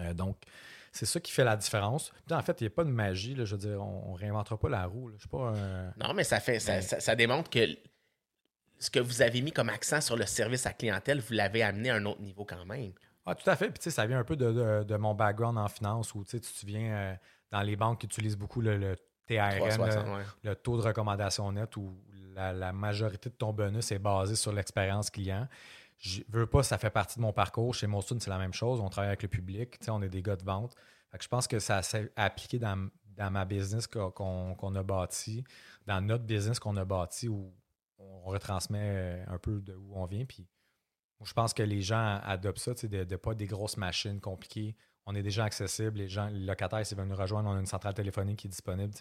Euh, donc, c'est ça qui fait la différence. En fait, il n'y a pas de magie. là. je veux dire, on ne réinventera pas la roue. là. Je suis pas un. Non, mais ça fait ça, Ben- ça- ça démontre que ce que vous avez mis comme accent sur le service à clientèle, vous l'avez amené à un autre niveau quand même. Ah, tout à fait. Puis, tu sais, ça vient un peu de, de- de mon background en finance où, tu sais, tu te souviens, euh, dans les banques qui utilisent beaucoup le, le TRN, 360, le, ouais. le taux de recommandation net où la, la majorité de ton bonus est basé sur l'expérience client. Je veux pas, ça fait partie de mon parcours. Chez Molson, c'est la même chose. On travaille avec le public. Tu sais, on est des gars de vente. Fait que je pense que ça s'est appliqué dans, dans ma business qu'on a bâti, dans notre business qu'on a bâti où on retransmet euh, un peu de où on vient. Puis Je pense que les gens adoptent ça, de ne pas des grosses machines compliquées. On est déjà accessible. Les gens, les locataires, s'ils veulent nous rejoindre, on a une centrale téléphonique qui est disponible.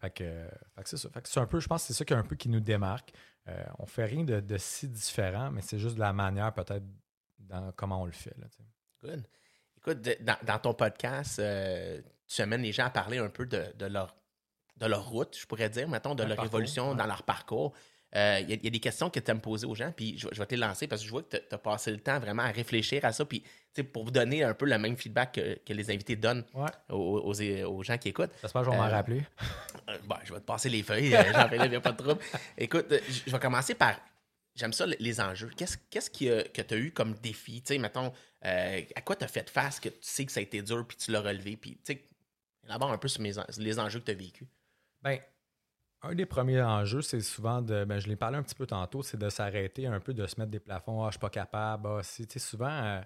Fait que, fait que c'est ça. Fait que c'est un peu, je pense que c'est ça qui, un peu qui nous démarque. Euh, on fait rien de, de, si différent, mais c'est juste de la manière peut-être dans comment on le fait. Là, Good. Écoute, dans, dans, ton podcast, euh, tu amènes les gens à parler un peu de, de, leur, de leur route, je pourrais dire, mettons, de leur évolution dans leur parcours. Il euh, y, y, a des questions que tu aimes poser aux gens, puis je, je, vais te les lancer parce que je vois que tu as passé le temps vraiment à réfléchir à ça, puis pour vous donner un peu le même feedback que, que les invités donnent ouais. aux, aux, aux, gens qui écoutent. J'espère que je vais m'en rappeler. Euh, bon, je vais te passer les feuilles, j'en fais il n'y a pas de trouble. Écoute, je vais commencer par J'aime ça, les enjeux. Qu'est-ce, que tu as eu comme défi? Tu sais, mettons, euh, à quoi tu as fait face que tu sais que ça a été dur puis tu l'as relevé? Puis, tu sais, d'abord un peu sur mes, les enjeux que tu as vécu. Bien, un des premiers enjeux, c'est souvent de. Ben, je l'ai parlé un petit peu tantôt, c'est de s'arrêter un peu, de se mettre des plafonds. Ah, je suis pas capable. Ah, souvent, euh,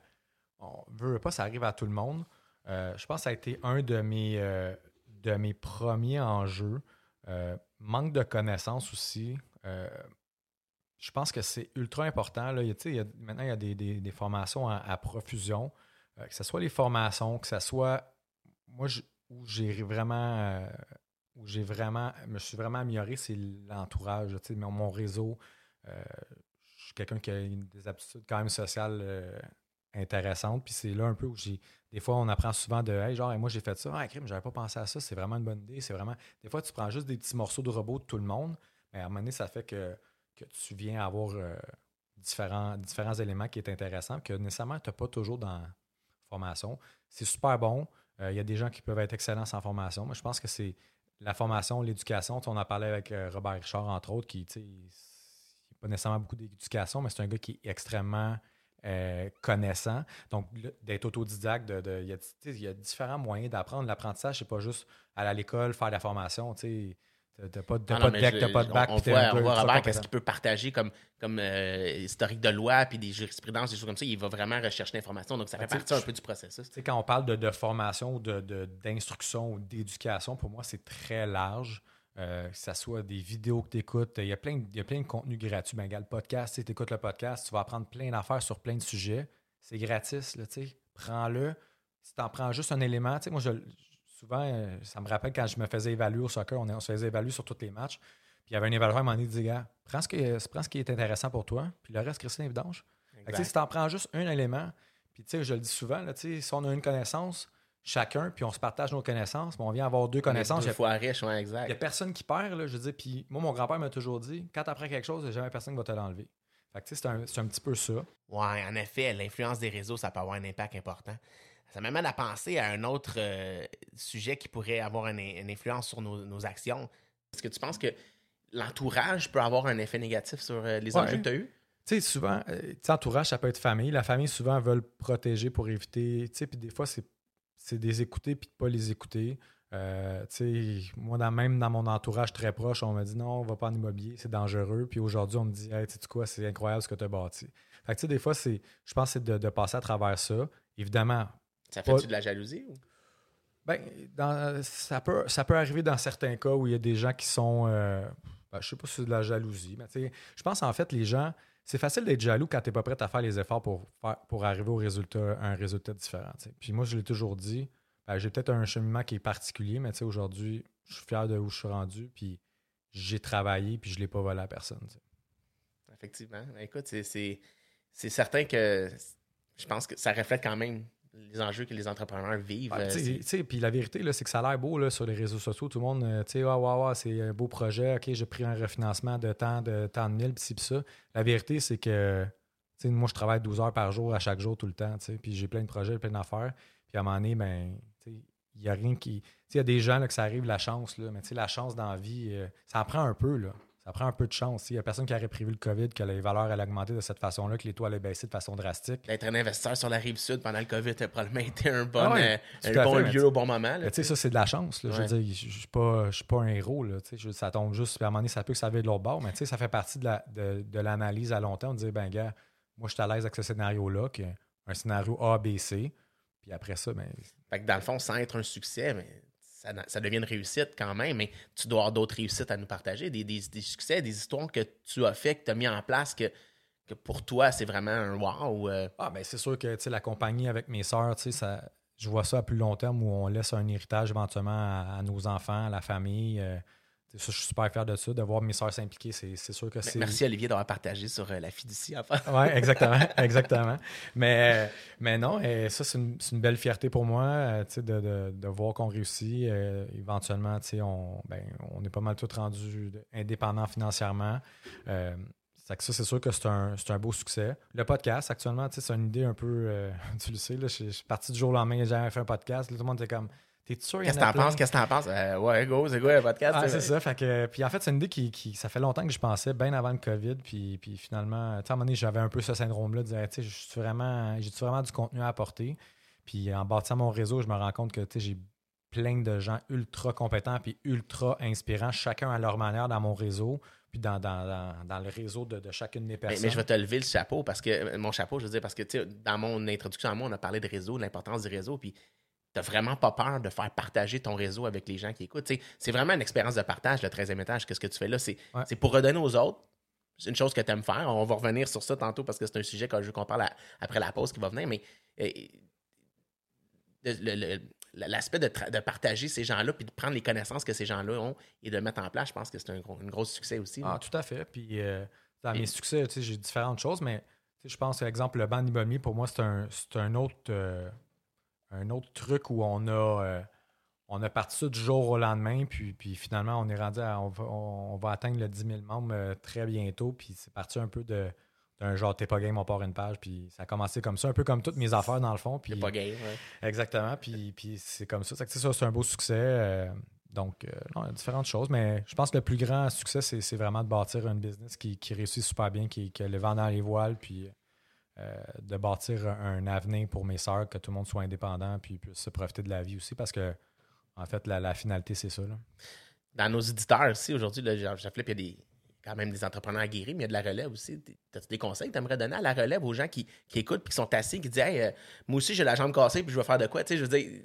on veut pas, ça arrive à tout le monde. Euh, je pense que ça a été un de mes, euh, de mes premiers enjeux. Euh, manque de connaissances aussi. je pense que c'est ultra important. Là. Maintenant, il y a des, des, formations à, profusion. que ce soit les formations, que ce soit. Moi, où j'ai vraiment où j'ai vraiment, me suis vraiment amélioré, c'est l'entourage, mon, mon réseau. Euh, je suis quelqu'un qui a des aptitudes quand même sociales euh, intéressantes. Puis c'est là un peu où j'ai. Des fois, on apprend souvent de Hey, genre, moi j'ai fait ça. Ah, crime, j'avais pas pensé à ça. C'est vraiment une bonne idée. C'est vraiment. Des fois, tu prends juste des petits morceaux de robot de tout le monde. Mais à un moment donné, ça fait que, que tu viens avoir euh, différents, différents éléments qui est intéressant, que nécessairement, tu n'as pas toujours dans formation. C'est super bon. Il y a des gens qui peuvent être excellents sans formation. Mais je pense que c'est la formation, l'éducation. On a parlé avec euh, Robert Richard, entre autres, qui n'a pas nécessairement beaucoup d'éducation, mais c'est un gars qui est extrêmement euh, connaissant. Donc, d'être autodidacte, de, de, il, y a, il, différents moyens d'apprendre. L'apprentissage, c'est pas juste aller à l'école, faire la formation. Tu T'as pas, non, pas de deck, t'as pas de bac. On, voit, on voit Robert qu'est-ce qu'il peut partager comme, comme euh, historique de loi puis des jurisprudences, des choses comme ça. Il va vraiment rechercher l'information. Donc, ça fait partie un peu du processus. Quand on parle de, de formation, d'instruction de, ou d'éducation, pour moi, c'est très large. Euh, que ce soit des vidéos que tu écoutes, il y, a plein, il y a plein de contenus gratuits. Ben, le podcast, tu écoutes le podcast, tu vas apprendre plein d'affaires sur plein de sujets. C'est gratis, prends-le. Si tu en prends juste un élément, moi, je, souvent, euh, ça me rappelle quand je me faisais évaluer au soccer, on, se faisait évaluer sur tous les matchs. Puis il y avait un évaluateur qui m'a dit gars, prends ce, qui, prends ce qui est intéressant pour toi, puis le reste, Christine Vidange. Si tu en prends juste un élément, puis tu sais, je le dis souvent, là, si on a une connaissance, chacun, puis on se partage nos connaissances, mais on vient avoir deux connaissances. Deux fois riche, ouais, exact. Il n'y a personne qui perd, là, je dis. Puis moi, mon grand-père m'a toujours dit quand tu apprends quelque chose, il n'y a jamais personne qui va te l'enlever. Fait que c'est un, un, petit peu ça. Ouais, en effet, l'influence des réseaux, ça peut avoir un impact important. Ça m'amène à penser à un autre euh, sujet qui pourrait avoir une, une influence sur nos, nos actions. Est-ce que tu penses que l'entourage peut avoir un effet négatif sur euh, les enjeux que tu as eus? Tu sais, souvent, euh, entourage, ça peut être famille. La famille, souvent, veut protéger pour éviter. Tu sais, puis des fois, c'est des écouter puis de pas les écouter. Euh, moi, dans, même dans mon entourage très proche, on m'a dit non, on va pas en immobilier, c'est dangereux. Puis aujourd'hui, on me dit, hey, tu sais quoi, c'est incroyable ce que tu as bâti. Fait que, des fois, je pense que c'est de, de, passer à travers ça. Évidemment, ça fait-tu de la jalousie? Ou? Ben, dans, ça, peut, ça peut arriver dans certains cas où il y a des gens qui sont. Euh, ben, je sais pas si c'est de la jalousie, mais je pense en fait, les gens. C'est facile d'être jaloux quand tu n'es pas prêt à faire les efforts pour, faire, pour arriver au résultat, à un résultat différent. T'sais. Puis moi, je l'ai toujours dit, ben, j'ai peut-être un cheminement qui est particulier, mais aujourd'hui, je suis fier de où je suis rendu, puis j'ai travaillé, puis je ne l'ai pas volé à personne. T'sais. Effectivement. Ben, écoute, c'est certain que je pense que ça reflète quand même les enjeux que les entrepreneurs vivent. Euh, puis la vérité, c'est que ça a l'air beau là, sur les réseaux sociaux. Tout le monde, euh, tu sais, ah, c'est un beau projet. OK, j'ai pris un refinancement de temps, de temps de mille, puis ça. La vérité, c'est que moi, je travaille 12 heures par jour, à chaque jour, tout le temps. Puis j'ai plein de projets, plein d'affaires. Puis à un moment donné, ben, il n'y a rien qui. Il y a des gens là, que ça arrive la chance, là, mais la chance dans la vie, euh, ça en prend un peu. Là ça prend un peu de chance. Il n'y a personne qui aurait prévu le COVID, que les valeurs allaient augmenter de cette façon-là, que les taux allaient baisser de façon drastique. Être un investisseur sur la rive sud pendant le COVID a probablement été un bon, ah euh, un bon lieu au bon moment. ça, c'est de la chance. Là. Je veux dire, je ne suis, pas, suis pas un héros. Là, ça tombe juste, à un moment donné, ça peut que ça vienne de l'autre bord, mais ça fait partie de, la, de, de l'analyse à long terme. De dire, ben gars, moi, je suis à l'aise avec ce scénario-là, un scénario A, B, C. Puis après ça, ben. Fait que dans le fond, sans être un succès, mais ça, devient une réussite quand même, mais tu dois avoir d'autres réussites à nous partager, des, des, succès, des histoires que tu as fait, que tu as mis en place, que pour toi, c'est vraiment un wow? euh, Ah, ben c'est sûr que la compagnie avec mes sœurs, ça, je vois ça à plus long terme où on laisse un héritage éventuellement à, nos enfants, à la famille. euh, je suis super fier de ça, de voir mes sœurs s'impliquer. C'est sûr que c'est. Merci Olivier d'avoir partagé sur euh, la fiducie. Enfin. Oui, exactement, exactement. Mais, mais non, et ça, c'est une, belle fierté pour moi, euh, de, de- de voir qu'on réussit. Euh, éventuellement, on, ben, on est pas mal tous rendus indépendants financièrement. Euh, que ça, c'est sûr que c'est un, un beau succès. Le podcast, actuellement, c'est une idée un peu, tu le sais, là, je, suis parti du jour au lendemain, j'ai jamais fait un podcast. Là, tout le monde était comme, t'es sûr? Qu'est-ce que t'en penses? Qu'est-ce que t'en penses? Euh, ouais, go, c'est quoi le podcast? Ah, c'est ça. Fait que, puis en fait, c'est une idée qui, qui- ça fait longtemps que je pensais, bien avant le COVID. Puis, puis finalement, à un moment donné, j'avais un peu ce syndrome-là de dire, tu sais, suis vraiment, j'ai vraiment du contenu à apporter? Puis en bâtissant mon réseau, je me rends compte que, j'ai plein de gens ultra compétents puis ultra inspirants, chacun à leur manière dans mon réseau, puis dans, dans, dans, dans le réseau de, de chacune des personnes. mais je vais te lever le chapeau parce que euh, mon chapeau, je veux dire, parce que dans mon introduction à moi, on a parlé de réseau, de l'importance du réseau, puis t'as vraiment pas peur de faire partager ton réseau avec les gens qui écoutent. C'est vraiment une expérience de partage, le 13e étage. Qu'est-ce que tu fais là? C'est Ouais. c'est pour redonner aux autres. C'est une chose que tu aimes faire. On va revenir sur ça tantôt parce que c'est un sujet que je veux qu'on parle à- après la pause qui va venir. Mais euh, le- le- le- l'aspect de, tra- de partager ces gens-là, puis de prendre les connaissances que ces gens-là ont et de mettre en place, je pense que c'est un gros, une grosse succès aussi. là. Ah, tout à fait. Puis euh, dans Et- mes succès, j'ai différentes choses, mais je pense, par exemple, le banc pour moi, c'est un, c'est un autre euh, un autre truc où on a euh, on a parti ça du jour au lendemain, puis, puis finalement, on est rendu à, on va, on, va atteindre le 10 000 membres euh, très bientôt, puis c'est parti un peu de d'un genre t'es pas game, on part une page, puis ça a commencé comme ça, un peu comme toutes mes affaires dans le fond. Puis, C'est pas ouais. Exactement, puis, puis c'est comme ça. C'est ça, c'est un beau succès. euh, donc, non, il y a différentes choses, mais je pense que le plus grand succès, c'est, vraiment de bâtir un business qui, qui réussit super bien, qui, qui le vent dans les voiles, puis de bâtir un, un avenir pour mes sœurs, que tout le monde soit indépendant, puis puisse se profiter de la vie aussi, parce que, en fait, la, la finalité, c'est ça. là. dans nos éditeurs aussi, aujourd'hui, Jean- Jean-Philippe, il y a des, quand même des entrepreneurs aguerris, mais il y a de la relève aussi. As-tu des conseils que tu aimerais donner à la relève aux gens qui, qui écoutent puis qui sont assis, qui disent Hey, euh, moi aussi, j'ai la jambe cassée puis je vais faire de quoi? Tu sais, je veux dire,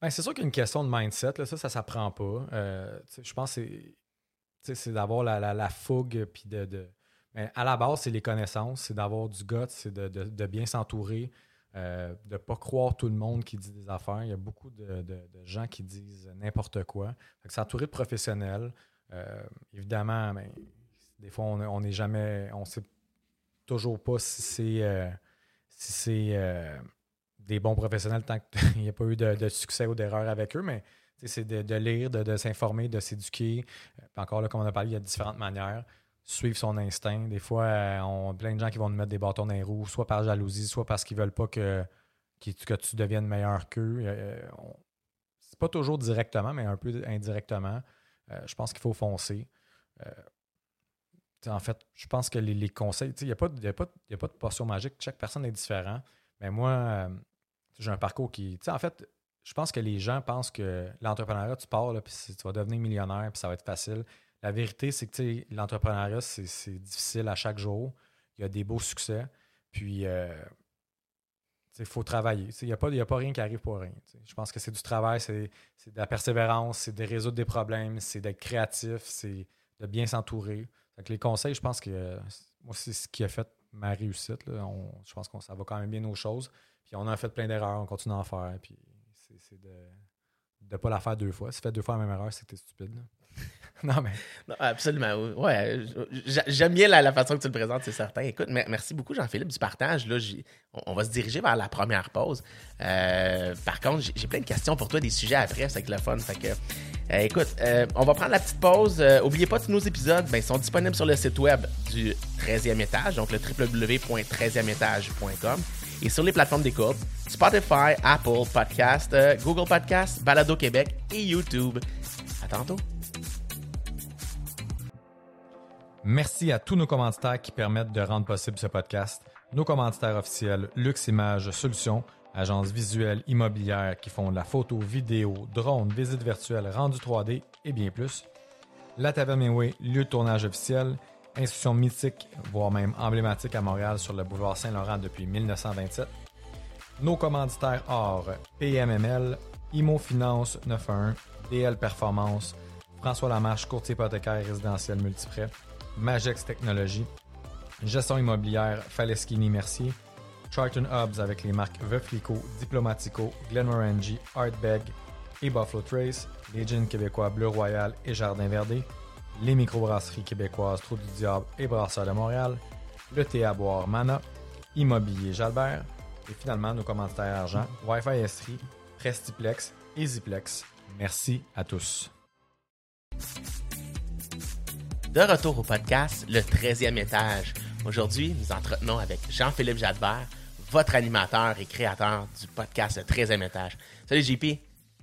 Ben, c'est sûr qu'il y a une question de mindset, là, ça, ça s'apprend pas. Euh, je pense que c'est, d'avoir la, la- la fougue, puis de, de- mais à la base, c'est les connaissances, c'est d'avoir du gut, c'est de, bien s'entourer, euh, de ne pas croire tout le monde qui dit des affaires. Il y a beaucoup de, gens qui disent n'importe quoi. S'entourer de professionnels. Euh, évidemment, ben, des fois, on n'est jamais, on sait toujours pas si c'est, euh, si c'est des bons professionnels tant qu'il n'y a pas eu de, succès ou d'erreur avec eux, mais c'est de, lire, de, s'informer, de s'éduquer. Encore là, comme on a parlé, il y a différentes manières. Suivre son instinct. Des fois, euh, on a plein de gens qui vont nous mettre des bâtons dans les roues, soit par jalousie, soit parce qu'ils veulent pas que, que tu deviennes meilleur qu'eux. Euh, c'est pas toujours directement, mais un peu indirectement. Euh, je pense qu'il faut foncer. En fait, je pense que les, les conseils, il n'y a, pas a, a pas de potion magique. Chaque personne est différente. Mais moi, j'ai un parcours qui. En fait, je pense que les gens pensent que l'entrepreneuriat, tu pars, puis tu vas devenir millionnaire, puis ça va être facile. La vérité, c'est que l'entrepreneuriat, c'est difficile à chaque jour. Il y a des beaux succès. Puis, euh, il faut travailler. Il n'y a, a pas rien qui arrive pour rien. Je pense que c'est du travail, c'est de la persévérance, c'est de résoudre des problèmes, c'est d'être créatif, c'est de bien s'entourer. Les conseils, je pense que euh, moi, c'est ce qui a fait ma réussite. je pense que ça va quand même bien nos choses. Puis on a fait plein d'erreurs, on continue à en faire. Puis c'est de ne pas la faire deux fois. Si tu fais deux fois la même erreur, c'est que stupide. non, mais absolument. Ouais, j'aime bien la, façon que tu le présentes, c'est certain. Écoute, mer- merci beaucoup, Jean-Philippe, du partage. Là, on, va se diriger vers la première pause. Euh, par contre, j'ai plein de questions pour toi, des sujets après, c'est le fun. Fait que, euh, écoute, euh, on va prendre la petite pause. Oubliez pas, tous nos épisodes ben, sont disponibles sur le site web du 13e étage, donc le www.13emétage.com et sur les plateformes d'écoute Spotify, Apple Podcast, Google Podcast, Balado Québec et YouTube. À tantôt. Merci à tous nos commanditaires qui permettent de rendre possible ce podcast. Nos commanditaires officiels, Lux Images Solutions, agence visuelle immobilière qui font de la photo, vidéo, drone, visite virtuelle, rendu 3D et bien plus. La Taverne lieu de tournage officiel, institution mythique, voire même emblématique à Montréal sur le boulevard Saint-Laurent depuis 1927. Nos commanditaires or PMML, Imo Finance 91, DL Performance, François Lamarche, courtier hypothécaire résidentiel multiprêt, Magex Technologies, Gestion immobilière, Faleschini Mercier. Charlton Hubs avec les marques Veuflico, Diplomatico, Glenmorangie, Artbag et Buffalo Trace. Les jeans québécois Bleu Royal et Jardin Verdé. Les microbrasseries québécoises Trou du Diable et Brasseur de Montréal. Le thé à boire Mana. Immobilier Jalbert. Et finalement, nos commanditaires argent, Wi-Fi Estrie, Prestiplex et Ziplex. Merci à tous. De retour au podcast, le 13e étage. Aujourd'hui, nous entretenons avec Jean-Philippe Jalbert, votre animateur et créateur du podcast Le 13e étage. Salut JP.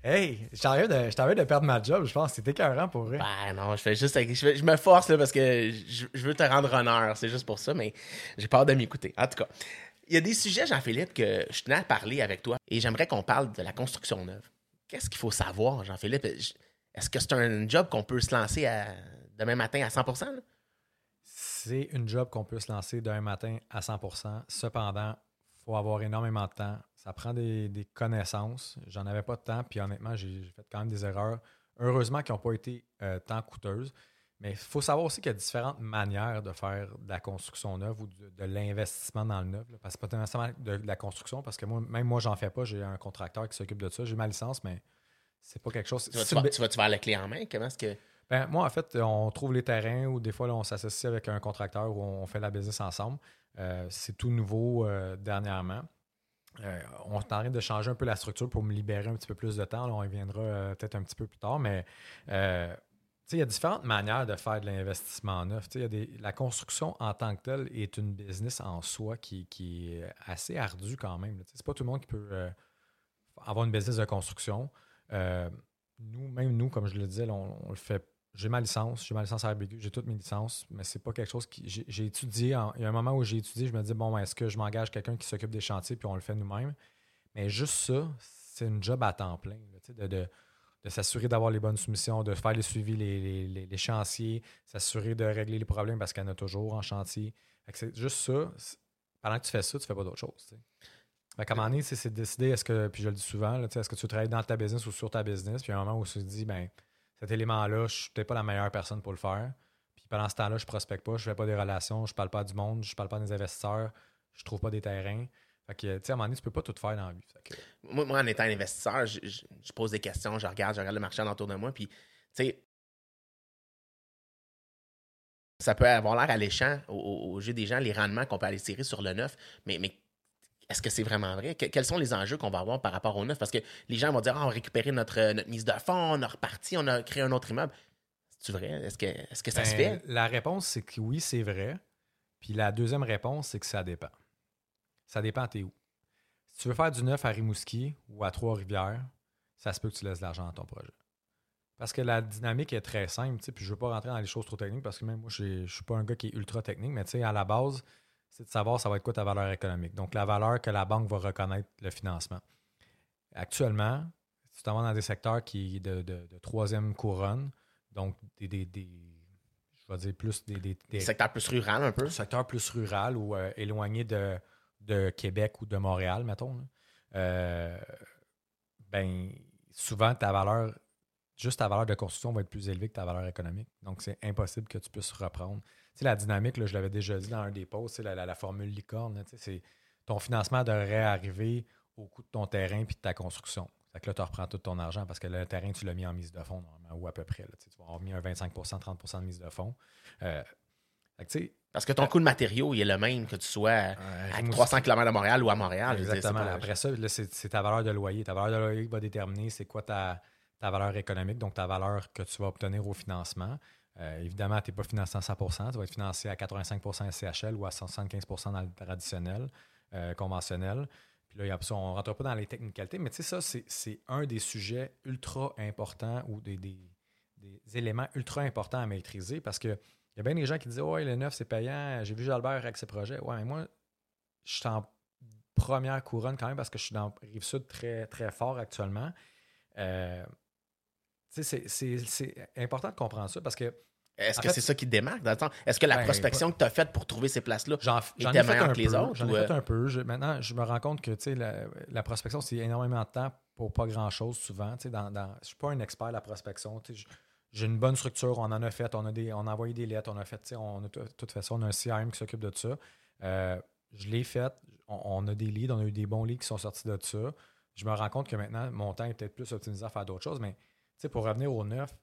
Hey, je t'arrête de, de perdre ma job, je pense. C'était écœurant pour vrai. Ben non, je fais juste. Je, fais- je me force là, parce que je, je veux te rendre honneur. C'est juste pour ça, mais j'ai peur de m'écouter. En tout cas, il y a des sujets, Jean-Philippe, que je tenais à parler avec toi et j'aimerais qu'on parle de la construction neuve. Qu'est-ce qu'il faut savoir, Jean-Philippe? Je- Est-ce que c'est un job qu'on peut se lancer à- demain matin à 100 là? C'est une job qu'on peut se lancer d'un matin à 100%. Cependant, il faut avoir énormément de temps. Ça prend des, des connaissances. J'en avais pas de temps, puis honnêtement, j'ai fait quand même des erreurs. Heureusement, qui n'ont pas été euh, tant coûteuses. Mais il faut savoir aussi qu'il y a différentes manières de faire de la construction neuve ou de, de l'investissement dans le neuf. là. parce que pas nécessairement de, de la construction, parce que moi, même moi, j'en fais pas. J'ai un contracteur qui s'occupe de ça. J'ai ma licence, mais c'est pas quelque chose. Tu vas, c'est tu, une vas, à la clé en main? Comment est-ce que. Ben, moi, en fait, on trouve les terrains ou des fois, on s'associe avec un contracteur ou on fait la business ensemble. Euh, c'est tout nouveau euh, dernièrement. Euh, on est en train de changer un peu la structure pour me libérer un petit peu plus de temps. On y viendra peut-être un petit peu plus tard, mais il y a différentes manières de faire de l'investissement neuf. Y la construction en tant que telle est une business en soi qui, qui est assez ardue quand même. C'est pas tout le monde qui peut avoir une business de construction. Nous, même nous, comme je le disais, on, on le fait. J'ai ma licence, j'ai ma licence RBQ, j'ai toutes mes licences, mais c'est pas quelque chose qui. J'ai étudié. il y a un moment où j'ai étudié, je me dis, bon, ben, est-ce que je m'engage quelqu'un qui s'occupe des chantiers puis on le fait nous-mêmes? Mais juste ça, c'est une job à temps plein. de, de, de s'assurer d'avoir les bonnes soumissions, de faire les suivis, les, les- les- chantiers, s'assurer de régler les problèmes parce qu'il y en a toujours en chantier. C'est juste ça. Pendant que tu fais ça, tu fais pas d'autre chose. tu sais. Fait qu'à un c'est de décider, est-ce que, puis je le dis souvent, est-ce que tu travailles dans ta business ou sur ta business, puis il y a un moment où tu te dis, ben, cet élément-là, je suis peut-être pas la meilleure personne pour le faire. Puis pendant ce temps-là, je prospecte pas, je fais pas des relations, je parle pas du monde, je parle pas des investisseurs, je trouve pas des terrains. Fait que, tu sais, à un moment donné, tu peux pas tout faire dans la vie. Moi, moi, en étant investisseur, je, pose des questions, je regarde, je regarde le marché autour de moi, puis, tu sais, ça peut avoir l'air alléchant au, au- au jeu des gens, les rendements qu'on peut aller tirer sur le neuf, mais, mais est-ce que c'est vraiment vrai? Que- quels sont les enjeux qu'on va avoir par rapport au neuf? Parce que les gens vont dire, ah, on a récupéré notre, euh, notre mise de fonds, on a reparti, on a créé un autre immeuble. C'est vrai? Est-ce que, est-ce que ça se Ben, fait? La réponse, c'est que oui, c'est vrai. Puis la deuxième réponse, c'est que ça dépend. Ça dépend, t'es où. Si tu veux faire du neuf à Rimouski ou à Trois-Rivières, ça se peut que tu laisses de l'argent dans ton projet. Parce que la dynamique est très simple, puis je veux pas rentrer dans les choses trop techniques parce que même moi, je suis pas un gars qui est ultra technique, mais tu sais, à la base, c'est de savoir ça va être quoi ta valeur économique. Donc, la valeur que la banque va reconnaître le financement. Actuellement, tu t'en vas dans des secteurs qui de, de- de troisième couronne, donc des, des- des- je vais dire plus des, des- des- Secteur plus rural un peu? secteur plus rural ou euh, éloigné de, de Québec ou de Montréal, mettons, là, euh, ben, souvent, ta valeur, juste ta valeur de construction va être plus élevée que ta valeur économique. Donc, c'est impossible que tu puisses reprendre. Sais, la dynamique, là, je l'avais déjà dit dans un des posts, la, la- la formule licorne, là, c'est ton financement devrait arriver au coût de ton terrain puis de ta construction. Fait que là, tu reprends tout ton argent parce que le terrain, tu l'as mis en mise de fonds, normalement, ou à peu près. là, tu vas avoir mis un 25% 30% de mise de fonds. Euh, fait que, Parce que ton coût de matériaux, il est le même que tu sois à Rimouski- 300 km de Montréal ou à Montréal. Dire, Exactement. Après ça, c'est ta valeur de loyer. Ta valeur de loyer va déterminer c'est quoi ta, ta valeur économique, donc ta valeur que tu vas obtenir au financement. Euh, évidemment, tu n'es pas financé à 100% tu vas être financé à 85% SCHL ou à 75% dans le traditionnel, euh, conventionnel. Puis là, y a- on ne rentre pas dans les technicalités, mais tu sais, ça, c'est- un des sujets ultra importants ou des, des- éléments ultra importants à maîtriser parce que il y a bien des gens qui disent Ouais, le neuf, c'est payant. J'ai vu Jalbert avec ses projets. Ouais, mais moi, je suis en première couronne quand même parce que je suis dans Rive-Sud très, très fort actuellement. Euh, c'est- important de comprendre ça parce que Est-ce que c'est ça qui te démarque dans le temps? Est-ce que la Ben, prospection que tu as faite pour trouver ces places-là, j'en Et j'en t'es ai fait meilleur un que les peu. autres, J'en ai fait euh? un peu. Je- maintenant, je me rends compte que la, la prospection, c'est énormément de temps pour pas grand-chose souvent. Dans, dans, je ne suis pas un expert de la prospection. J'ai une bonne structure, on en a fait, on a, des, on a envoyé des lettres, on a fait, on a tout tout fait ça, on a un CRM qui s'occupe de ça. Euh, je l'ai fait, on, on a des leads, on a eu des bons leads qui sont sortis de ça. Je me rends compte que maintenant, mon temps est peut-être plus optimisé à faire d'autres choses, mais sais, pour revenir au neuf,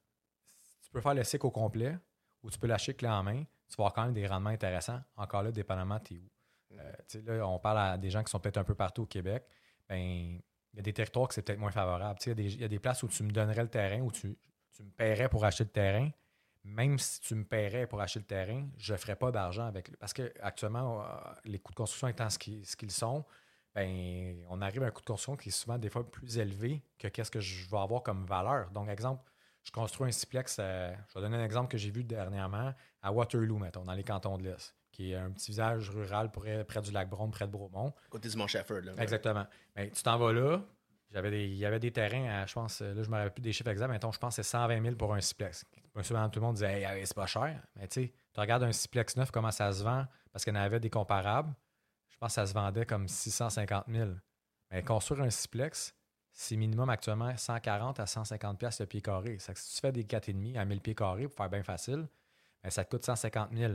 tu peux faire le cycle au complet ou tu peux lâcher clé en main, tu vas avoir quand même des rendements intéressants. Encore là, dépendamment, tu es où. Euh, tu sais, là, on parle à des gens qui sont peut-être un peu partout au Québec. Ben, il y a des territoires que c'est peut-être moins favorable. Il y, a des- il y a des places où tu me donnerais le terrain, où tu, tu me paierais pour acheter le terrain. Même si tu me paierais pour acheter le terrain, je ne ferais pas d'argent avec. Parce que actuellement, euh, les coûts de construction étant ce qu'ils ce qu'ils sont, ben, on arrive à un coût de construction qui est souvent des fois plus élevé que qu'est-ce que je vais avoir comme valeur. Donc, exemple, je construis un siplex, euh, je vais donner un exemple que j'ai vu dernièrement à Waterloo, mettons, dans les cantons de l'Est, qui est un petit village rural près, près du lac Brome, près de Bromont. Côté du Mont Shefford. Là. Exactement. Mais tu t'en vas là, j'avais des, il y avait des terrains à, je pense, là, je ne me rappelle plus des chiffres exacts, mettons, je pense que c'est 120 000 pour un siplex. Madame, tout le monde disait, hey, hey, c'est pas cher. Mais tu sais, tu regardes un siplex neuf, comment ça se vend, parce qu'il y en avait des comparables. Pense ça se vendait comme 650 000. Mais construire un siplex, c'est minimum actuellement 140 à 150 pièces le pied carré. Ça, si tu fais des 4,5 à 1000 pieds carrés pour faire bien facile, ben, ça te coûte 150 000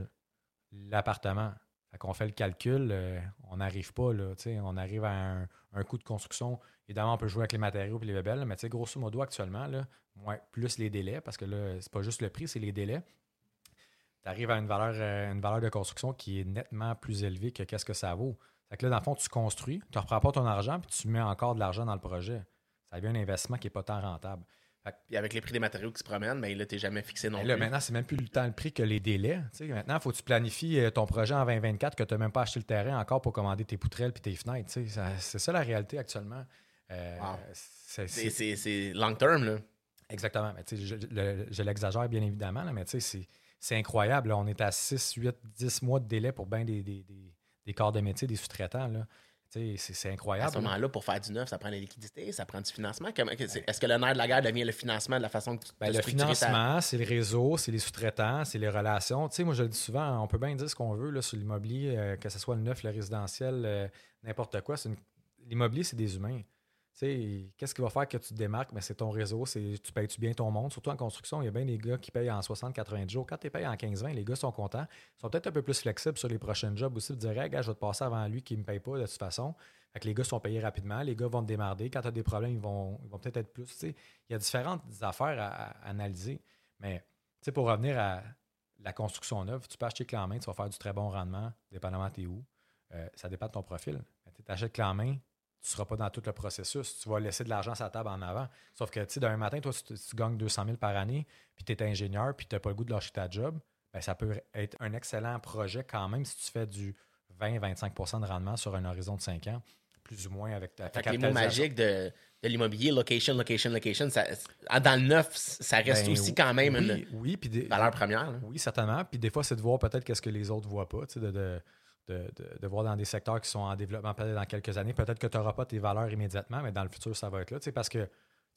l'appartement. Fait qu'on fait le calcul, euh, on n'arrive pas, là, on arrive à un, coût de construction. Évidemment, on peut jouer avec les matériaux et les bébelles, mais grosso modo, actuellement, là, plus les délais, parce que là, c'est pas juste le prix, c'est les délais. Tu arrives à une valeur, euh, une valeur de construction qui est nettement plus élevée que qu'est-ce que ça vaut. Fait que là, dans le fond, tu construis, tu ne reprends pas ton argent, puis tu mets encore de l'argent dans le projet. Ça devient un investissement qui n'est pas tant rentable. Puis avec les prix des matériaux qui se promènent, ben là, t'es jamais fixé non Mais là, plus. maintenant, c'est même plus le temps le prix que les délais. Tu maintenant, il faut que tu planifies euh, ton projet en 2024 que tu n'as même pas acheté le terrain encore pour commander tes poutrelles puis tes fenêtres. tu C'est ça la réalité actuellement. Euh, Wow. c'est- long term, là. Exactement. Mais tu je je l'exagère bien évidemment, là, mais tu sais, c'est- c'est incroyable. là. On est à 6, 8, 10 mois de délai pour bien des, des, des- des corps de métier, des sous-traitants. C'est c'est À incroyable. ce là. moment-là, pour faire du neuf, ça prend la liquidité, ça prend du financement. Est-ce que le nerf de la guerre devient le financement de la façon que tu Ben, le ta- financement, c'est le réseau, c'est les sous-traitants, c'est les relations. Tu sais, moi, je le dis souvent, on peut bien dire ce qu'on veut là, sur l'immobilier, euh, que ce soit le neuf, le résidentiel, euh, n'importe quoi. Une- L'immobilier, c'est des humains. Qu'est-ce qui va faire que tu te démarques? Ben, c'est ton réseau, c'est tu payes-tu bien ton monde? Surtout en construction, il y a bien des gars qui payent en 60-90 jours. Quand tu payes en 15-20, les gars sont contents. Ils sont peut-être un peu plus flexibles sur les prochains jobs aussi. Ils diraient, hey, gars, je vais te passer avant lui qui ne me paye pas de toute façon. Les gars sont payés rapidement. Les gars vont te démarrer. Quand tu as des problèmes, ils vont, ils vont peut-être être plus. Il y a différentes affaires à, analyser. Mais pour revenir à la construction neuve, tu peux acheter clé en main, tu vas faire du très bon rendement, dépendamment t'es où. Euh, ça dépend de ton profil. Tu achètes clé en main, tu ne seras pas dans tout le processus. Tu vas laisser de l'argent sur la table en avant. Sauf que, tu sais, d'un matin, toi, tu, tu gagnes 200 000 par année, puis tu es ingénieur, puis tu n'as pas le goût de lâcher ta job, ben, ça peut être un excellent projet quand même si tu fais du 20-25% de rendement sur un horizon de 5 ans, plus ou moins avec ta, ta Fait les mots magiques de, de l'immobilier, location, location, location, ça, ah, dans le neuf, ça reste Ben, aussi quand même oui, une oui, puis des- valeur première. là. Oui, certainement. Puis des fois, c'est de voir peut-être qu'est-ce que les autres ne voient pas, de, de, de, de- de voir dans des secteurs qui sont en développement peut-être dans quelques années. Peut-être que tu n'auras pas tes valeurs immédiatement, mais dans le futur, ça va être là. Parce que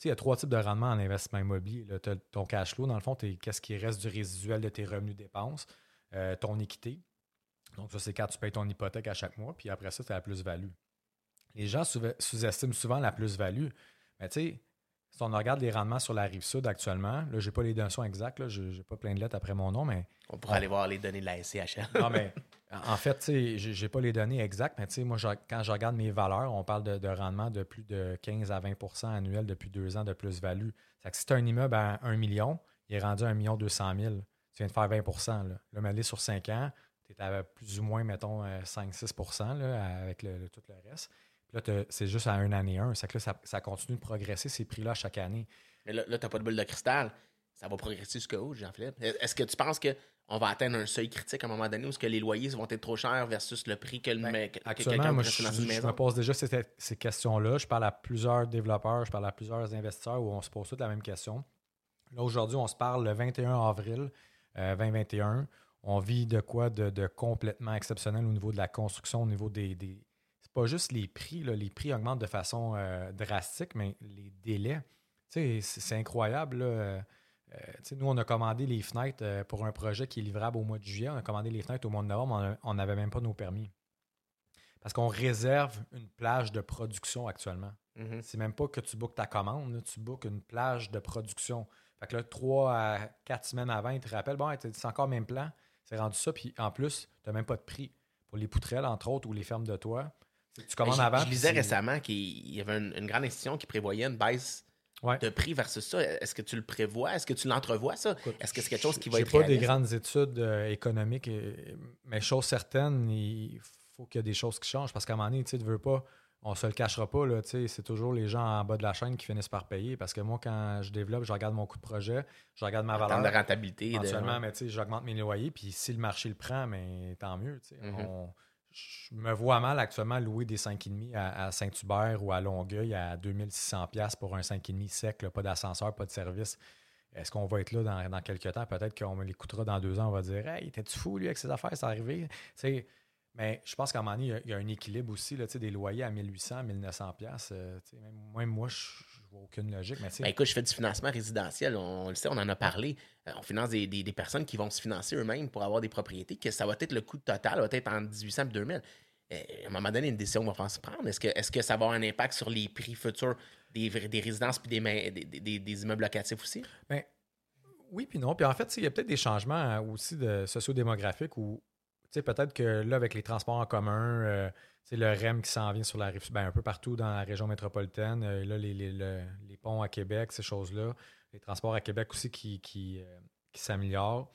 il y a trois types de rendements en investissement immobilier. Ton cash flow, dans le fond, qu'est-ce qui reste du résiduel de tes revenus dépenses, euh, ton équité. Donc, ça, c'est quand tu payes ton hypothèque à chaque mois, puis après ça, tu as la plus-value. Les gens sous- sous-estiment souvent la plus-value. Mais tu sais, si on regarde les rendements sur la rive sud actuellement, là, j'ai pas les notions exactes, là, j'ai pas plein de lettres après mon nom, mais On pourrait aller voir les données de la SCHL. non, mais en fait, j'ai j'ai pas les données exactes, mais moi, je- quand je regarde mes valeurs, on parle de, de rendement de plus de 15 à 20% annuel depuis deux ans de plus-value. Que si tu as un immeuble à 1 million, il est rendu à 1 million 200 000. Tu viens de faire 20 Là, là mais sur 5 ans, tu es à plus ou moins, mettons, 5-6 là, avec tout le reste. Puis là, c'est juste à un année un. Que là, ça, continue de progresser ces prix-là chaque année. Mais là, là tu n'as pas de boule de cristal. Ça va progresser jusqu'où, Jean-Philippe? Est-ce que tu penses qu'on va atteindre un seuil critique à un moment donné où est-ce que les loyers vont être trop chers versus le prix que, le Ben, que- Actuellement, quelqu'un moi, je, une je maison? me pose déjà ces, ces questions-là. Je parle à plusieurs développeurs, je parle à plusieurs investisseurs où on se pose toutes la même question. Là, aujourd'hui, on se parle le 21 avril euh, 2021. On vit de quoi de, de complètement exceptionnel au niveau de la construction, au niveau des. des... C'est pas juste les prix, là. les prix augmentent de façon euh, drastique, mais les délais. Tu sais, c'est c'est incroyable. là. Euh, nous, on a commandé les fenêtres euh, pour un projet qui est livrable au mois de juillet. On a commandé les fenêtres au mois de novembre. On n'avait même pas nos permis. Parce qu'on réserve une plage de production actuellement. Mhm. C'est même pas que tu bookes ta commande, là, tu bookes une plage de production. Fait que là, trois à quatre semaines avant, ils te rappellent, bon, c'est encore le même plan, c'est rendu ça, puis en plus, tu n'as même pas de prix pour les poutrelles, entre autres, ou les fermes de toit. Tu commandes Ben, Je- avant. Je lisais récemment qu'il y avait une, une grande institution qui prévoyait une baisse Ouais. de prix versus ça. Est-ce que tu le prévois? Est-ce que tu l'entrevois, ça? Est-ce que c'est quelque chose qui va être pas des grandes études euh, économiques, euh, mais chose certaine, il faut qu'il y ait des choses qui changent parce qu'à un moment donné, tu tu veux pas, on se le cachera pas, là, tu sais, c'est toujours les gens en bas de la chaîne qui finissent par payer parce que moi, quand je développe, je regarde mon coût de projet, je regarde ma En termes valeur. de rentabilité. de- Éventuellement, mais tu sais, j'augmente mes loyers, puis si le marché le prend, mais tant mieux. tu sais. Mhm. On- je me vois mal actuellement louer des 5,5 à, à Saint-Hubert ou à Longueuil à 2600$ pour un 5,5 sec, pas d'ascenseur, pas de service. Est-ce qu'on va être là dans, dans quelques temps? Peut-être qu'on me l'écoutera dans deux ans, on va dire Hey, t'es-tu fou, lui, avec ses affaires, c'est arrivé? Mais je pense qu'à un moment donné, il y a- un équilibre aussi, là, des loyers à 1800, 1900$. piastres, euh, même, moi, je vois aucune logique. Mais Ben, écoute, je fais du financement résidentiel. On, on le sait, on en a parlé. Euh, on finance des, des- des personnes qui vont se financer eux-mêmes pour avoir des propriétés, que ça va être le coût total, va être entre 1800 et 2000. Euh, à un moment donné, une décision va falloir se prendre. Est-ce que, est-ce que ça va avoir un impact sur les prix futurs des, des résidences et des, des, immeubles locatifs aussi? Ben, oui, puis non. Puis en fait, il y a peut-être des changements euh, aussi de sociodémographiques où, tu sais, peut-être que là, avec les transports en commun, euh, tu sais, le REM qui s'en vient sur la rive, ben, un peu partout dans la région métropolitaine, euh, là, les, les- le- les ponts à Québec, ces choses-là, les transports à Québec aussi qui, qui, euh, qui s'améliorent.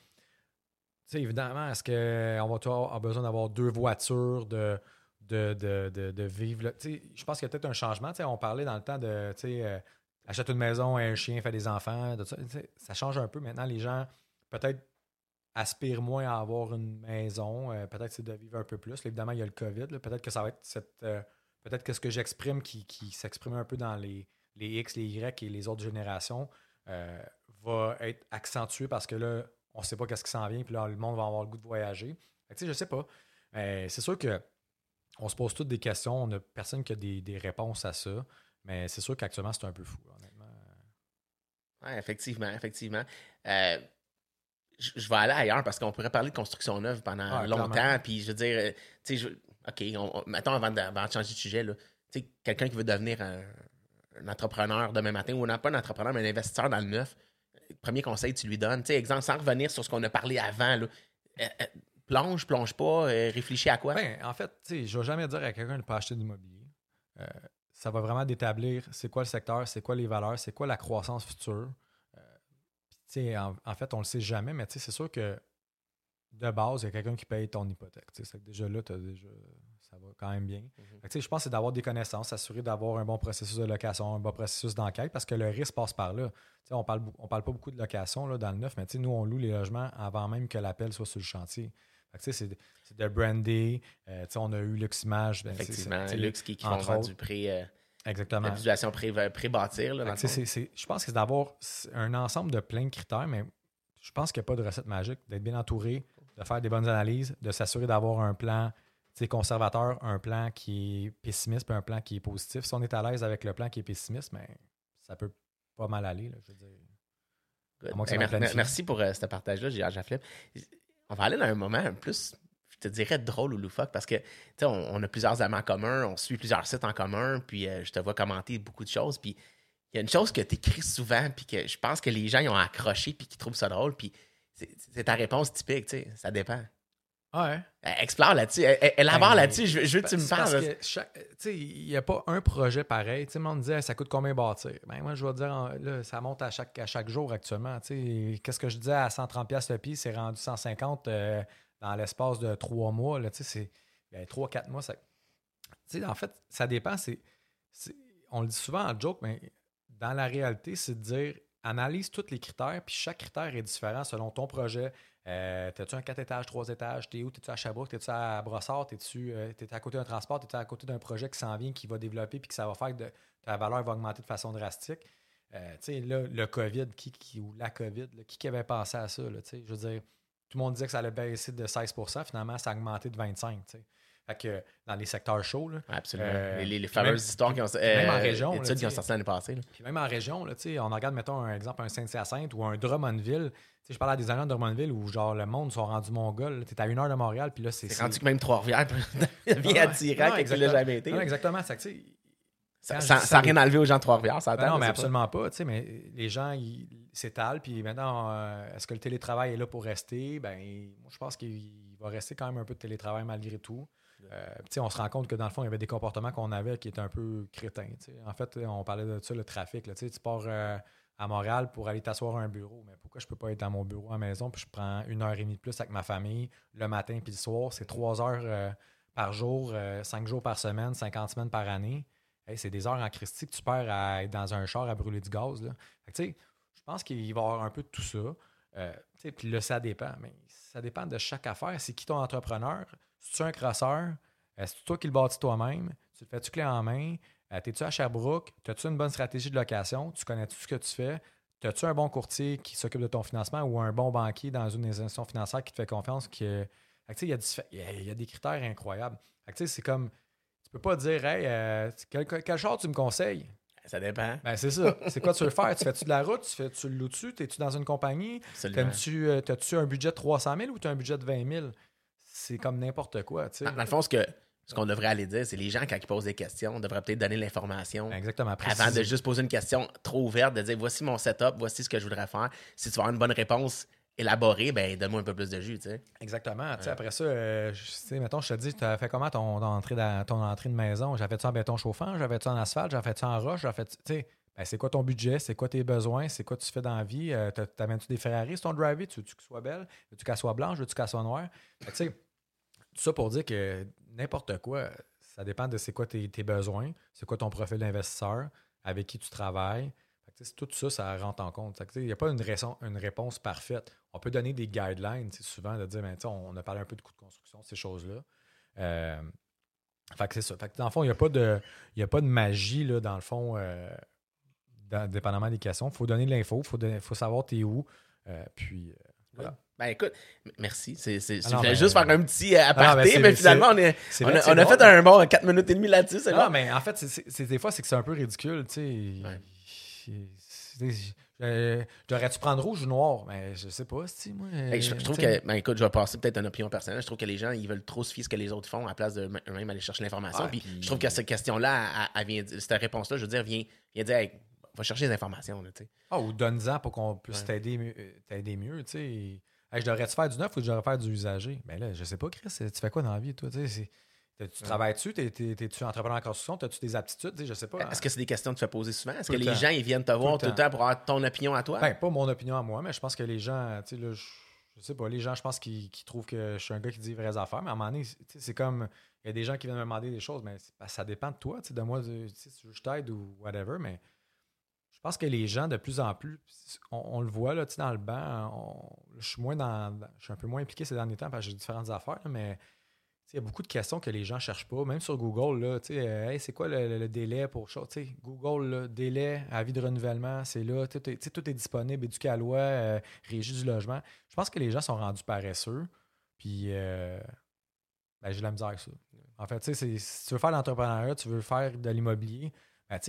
Tu sais, évidemment, est-ce qu'on va avoir besoin d'avoir deux voitures, de, de, de, de, vivre? Tu sais, je pense qu'il y a peut-être un changement. Tu sais, on parlait dans le temps de, tu sais, euh, achète une maison, un chien, fait des enfants. de ça. Ça change un peu. Maintenant, les gens, peut-être, aspirent moins à avoir une maison. Euh, peut-être c'est de vivre un peu plus. Évidemment, il y a le COVID. Peut-être que ça va être cette. euh, peut-être que ce que j'exprime qui, s'exprime un peu dans les, X, les Y et les autres générations euh, va être accentué parce que là, on ne sait pas qu'est-ce qui s'en vient. Puis là, le monde va avoir le goût de voyager. Fait que, je sais pas. C'est sûr que on se pose toutes des questions. On n'a personne qui a des, des réponses à ça. Mais c'est sûr qu'actuellement, c'est un peu fou, honnêtement. Oui, effectivement, effectivement. Je vais aller ailleurs parce qu'on pourrait parler de construction neuve pendant longtemps. Puis je veux dire, euh, tu sais, je- OK, on, on- mettons avant de, avant de changer de sujet, là, tu sais, quelqu'un qui veut devenir un, un entrepreneur demain matin, ou non, pas un entrepreneur, mais un investisseur dans le neuf, euh, premier conseil que tu lui donnes, tu sais, exemple, sans revenir sur ce qu'on a parlé avant, là, euh, euh, plonge, plonge pas, euh, réfléchis à quoi? Ben, en fait, tu sais, je ne vais jamais dire à quelqu'un de ne pas acheter d'immobilier. Ça va vraiment d'établir c'est quoi le secteur, c'est quoi les valeurs, c'est quoi la croissance future. Euh, puis, tu sais, en, en fait, on le sait jamais, mais c'est sûr que de base, il y a quelqu'un qui paye ton hypothèque. que déjà là, déjà, ça va quand même bien. Sais, je pense que c'est d'avoir des connaissances, s'assurer d'avoir un bon processus de location, un bon processus d'enquête, parce que le risque passe par là. Tu sais, on parle, on parle pas beaucoup de location là, dans le neuf, mais nous, on loue les logements avant même que l'appel soit sur le chantier. C'est, de brander. euh, on a eu Luximage. ben, Effectivement, Lux qui, qui font du euh, Exactement. l'isolation pré- pré-bâtir. c'est- je pense que c'est d'avoir un ensemble de plein de critères, mais je pense qu'il n'y a pas de recette magique, d'être bien entouré, de faire des bonnes analyses, de s'assurer d'avoir un plan conservateur, un plan qui est pessimiste, puis un plan qui est positif. Si on est à l'aise avec le plan qui est pessimiste, mais ça peut pas mal aller. là, je veux dire. Ben, mer- merci pour euh, ce partage-là, Gérard Jafflep. On va aller dans un moment plus, je te dirais, drôle ou loufoque, parce que, tu sais, on, on a plusieurs amis en commun, on suit plusieurs sites en commun, puis euh, je te vois commenter beaucoup de choses, puis il y a une chose que tu écris souvent, puis que je pense que les gens ils ont accroché, puis qui trouvent ça drôle, puis c'est ta réponse typique, tu sais, ça dépend. Ouais. Euh, Explore là-dessus, é- élabore Ben, là-dessus, je, veux- je veux que tu me parles. il n'y a pas un projet pareil. Tu sais, le monde disait, ça coûte combien bâtir? Ben, moi, je vais dire, là, ça monte à chaque, à chaque jour actuellement. Tu sais, Qu'est-ce que je disais à 130$ piastres le pied, c'est rendu 150 euh, dans l'espace de trois mois. Là, tu sais, c'est ben, trois, quatre mois. Ça... Tu sais, en fait, ça dépend. On le dit souvent en joke, mais dans la réalité, c'est de dire analyse tous les critères, puis chaque critère est différent selon ton projet. Euh, T'as-tu un 4 étages, 3 étages? T'es où? T'es-tu à Sherbrooke? T'es-tu à Brossard? T'es-tu euh, à côté d'un transport? T'es à côté d'un projet qui s'en vient, qui va développer, puis que ça va faire que ta valeur va augmenter de façon drastique? Euh, tu sais, là, le COVID, qui, ou la COVID, qui, avait pensé à ça? Là, je veux dire, tout le monde disait que ça allait baisser de 16% finalement, ça a augmenté de 25 tu sais. Fait que dans les secteurs chauds, là, Absolument. Euh, les, les- fameuses même- histoires qui ont même en euh, région, là, qui ont sorti l'année passée. là. puis même en région, là, on regarde, mettons, un exemple, un Saint-Hyacinthe ou un Drummondville. Je parlais à des agents de Drummondville où, genre, le monde sont rendus mongols. Tu es à une heure de Montréal, puis là, c'est. C'est rendu que même Trois-Rivières devient attirant tu l'as exactement. jamais été. Non, exactement. C'est Ça- sans ça, rien enlever aux gens de Trois-Rivières, ça Ben non, mais absolument pas. mais les gens, ils- s'étale. Puis maintenant, euh, est-ce que le télétravail est là pour rester? Ben, moi, je pense qu'il va rester quand même un peu de télétravail malgré tout. Euh, on se rend compte que dans le fond, il y avait des comportements qu'on avait qui étaient un peu crétins. En fait, on parlait de ça, le trafic. là. Tu pars euh, à Montréal pour aller t'asseoir à un bureau. Mais pourquoi je peux pas être dans mon bureau à la maison puis je prends une heure et demie de plus avec ma famille le matin puis le soir? C'est trois heures par jour, cinq jours par semaine, 50 semaines par année. C'est des heures en Christie que tu perds à être dans un char à brûler du gaz. Je pense qu'il va y avoir un peu de tout ça. Euh, puis là, ça dépend. Mais ça dépend de chaque affaire. C'est qui ton entrepreneur? Si tu un crosseur? Euh, c'est toi qui le bâtis toi-même? Tu le fais-tu clé en main? Euh, T'es-tu à Sherbrooke? As-tu une bonne stratégie de location? Tu connais tout ce que tu fais? As-tu un bon courtier qui s'occupe de ton financement ou un bon banquier dans une institution financière qui te fait confiance? Euh, il y, a des critères incroyables. C'est comme, peux pas dire, hey, euh, quel, quel char tu me conseilles? Ça dépend. Ben, c'est ça. C'est quoi tu veux faire? Tu fais-tu de la route? Tu fais-tu le loup-dessus? T'es-tu dans une compagnie? T'aimes-tu, euh, T'as-tu un budget de 300 000 ou t'as un budget de 20 000? C'est comme n'importe quoi, tu sais. Dans, le fond, ce que ce qu'on devrait aller dire, c'est les gens, quand ils posent des questions, devraient peut-être donner l'information Exactement. avant de juste poser une question trop ouverte, de dire voici mon setup, voici ce que je voudrais faire. Si tu veux avoir une bonne réponse élaborée, ben donne-moi un peu plus de jus, tu sais. Exactement. Après ça, euh, je- tu sais, mettons, je te dis, tu as fait comment ton, ton entrée, dans, ton entrée de maison? J'avais-tu en béton chauffant? J'avais-tu en asphalte? J'avais-tu en roche? J'avais tu sais, ben, c'est quoi ton budget? C'est quoi tes besoins? C'est quoi tu fais dans la vie? Euh, T'amènes-tu des Ferrari sur ton driveway? Tu veux-tu qu'elle soit belle? Veux-tu qu'elle soit blanche? Veux-tu qu'elle soit noire? Que, tu sais, tout ça pour dire que n'importe quoi, ça dépend de c'est quoi tes, tes besoins, c'est quoi ton profil d'investisseur, avec qui tu travailles. Tout ça, ça rentre en compte. Il n'y a pas une, raison- une réponse parfaite. On peut donner des guidelines, souvent, de dire, ben, on a parlé un peu de coûts de construction, ces choses-là. Euh, fait que c'est ça. Fait que dans le fond, il n'y a, pas de- y a pas de magie, là, dans le fond, euh, dans- dépendamment des questions. Il faut donner de l'info, il faut, faut savoir t'es où. Euh, puis, euh, voilà. Ben écoute, merci. C'est, c'est, Ah je non, voulais ben, juste faire un petit ben, aparté, c'est- mais finalement, on, est, on, a, on a fait un bon 4 minutes et demie là-dessus, Non, mais en fait, c'est- des fois, c'est que c'est un peu ridicule, tu sais. Ouais. Euh, J'aurais-tu prendre rouge ou noir? Mais je sais pas, si moi. Hey, je, je trouve que, ben écoute, je vais passer peut-être une opinion personnelle. Je trouve que les gens, ils veulent trop se fier ce que les autres font à la place de eux-mêmes aller chercher l'information. Ouais, puis, puis- je trouve que cette question-là, cette réponse-là, je veux dire, vient, vient dire, hey, va chercher les informations, là, tu sais. Ah, ou donne-en pour qu'on puisse Ouais. t'aider mieux, euh, t'aider mieux, tu sais. Hey, je devrais-tu faire du neuf ou je devrais faire du usager? Mais là, je sais pas, Chris, tu fais quoi dans la vie, toi? Tu sais, tu travailles-tu? T'es- t'es- T'es-tu entrepreneur en construction? T'as-tu des aptitudes? Je sais pas. hein. Est-ce que c'est des questions que tu fais poser souvent? Est-ce que le les temps. gens, ils viennent te voir le tout le temps. pour avoir ton opinion à toi? Ben, pas mon opinion à moi, mais je pense que les gens, tu sais, là, je, je sais pas, les gens, je pense qu'ils trouvent que je suis un gars qui dit vraies affaires, mais à un moment donné, c'est comme, il y a des gens qui viennent me demander des choses, mais que ça dépend de toi, de moi, si je t'aide ou whatever, mais je pense que les gens, de plus en plus, on, on le voit, là, dans le banc, on- je suis moins dans, je suis un peu moins impliqué ces derniers temps parce que j'ai différentes affaires, là, mais il y a beaucoup de questions que les gens cherchent pas, même sur Google, euh, c'est quoi le, délai pour sais, Google, délai, avis de renouvellement, c'est là, tout est, tout est disponible, éduqué à loi, euh, régie du logement. Je pense que les gens sont rendus paresseux, puis euh, ben, j'ai la misère avec ça. En fait, si tu veux faire l'entrepreneuriat, tu veux faire de l'immobilier, ben,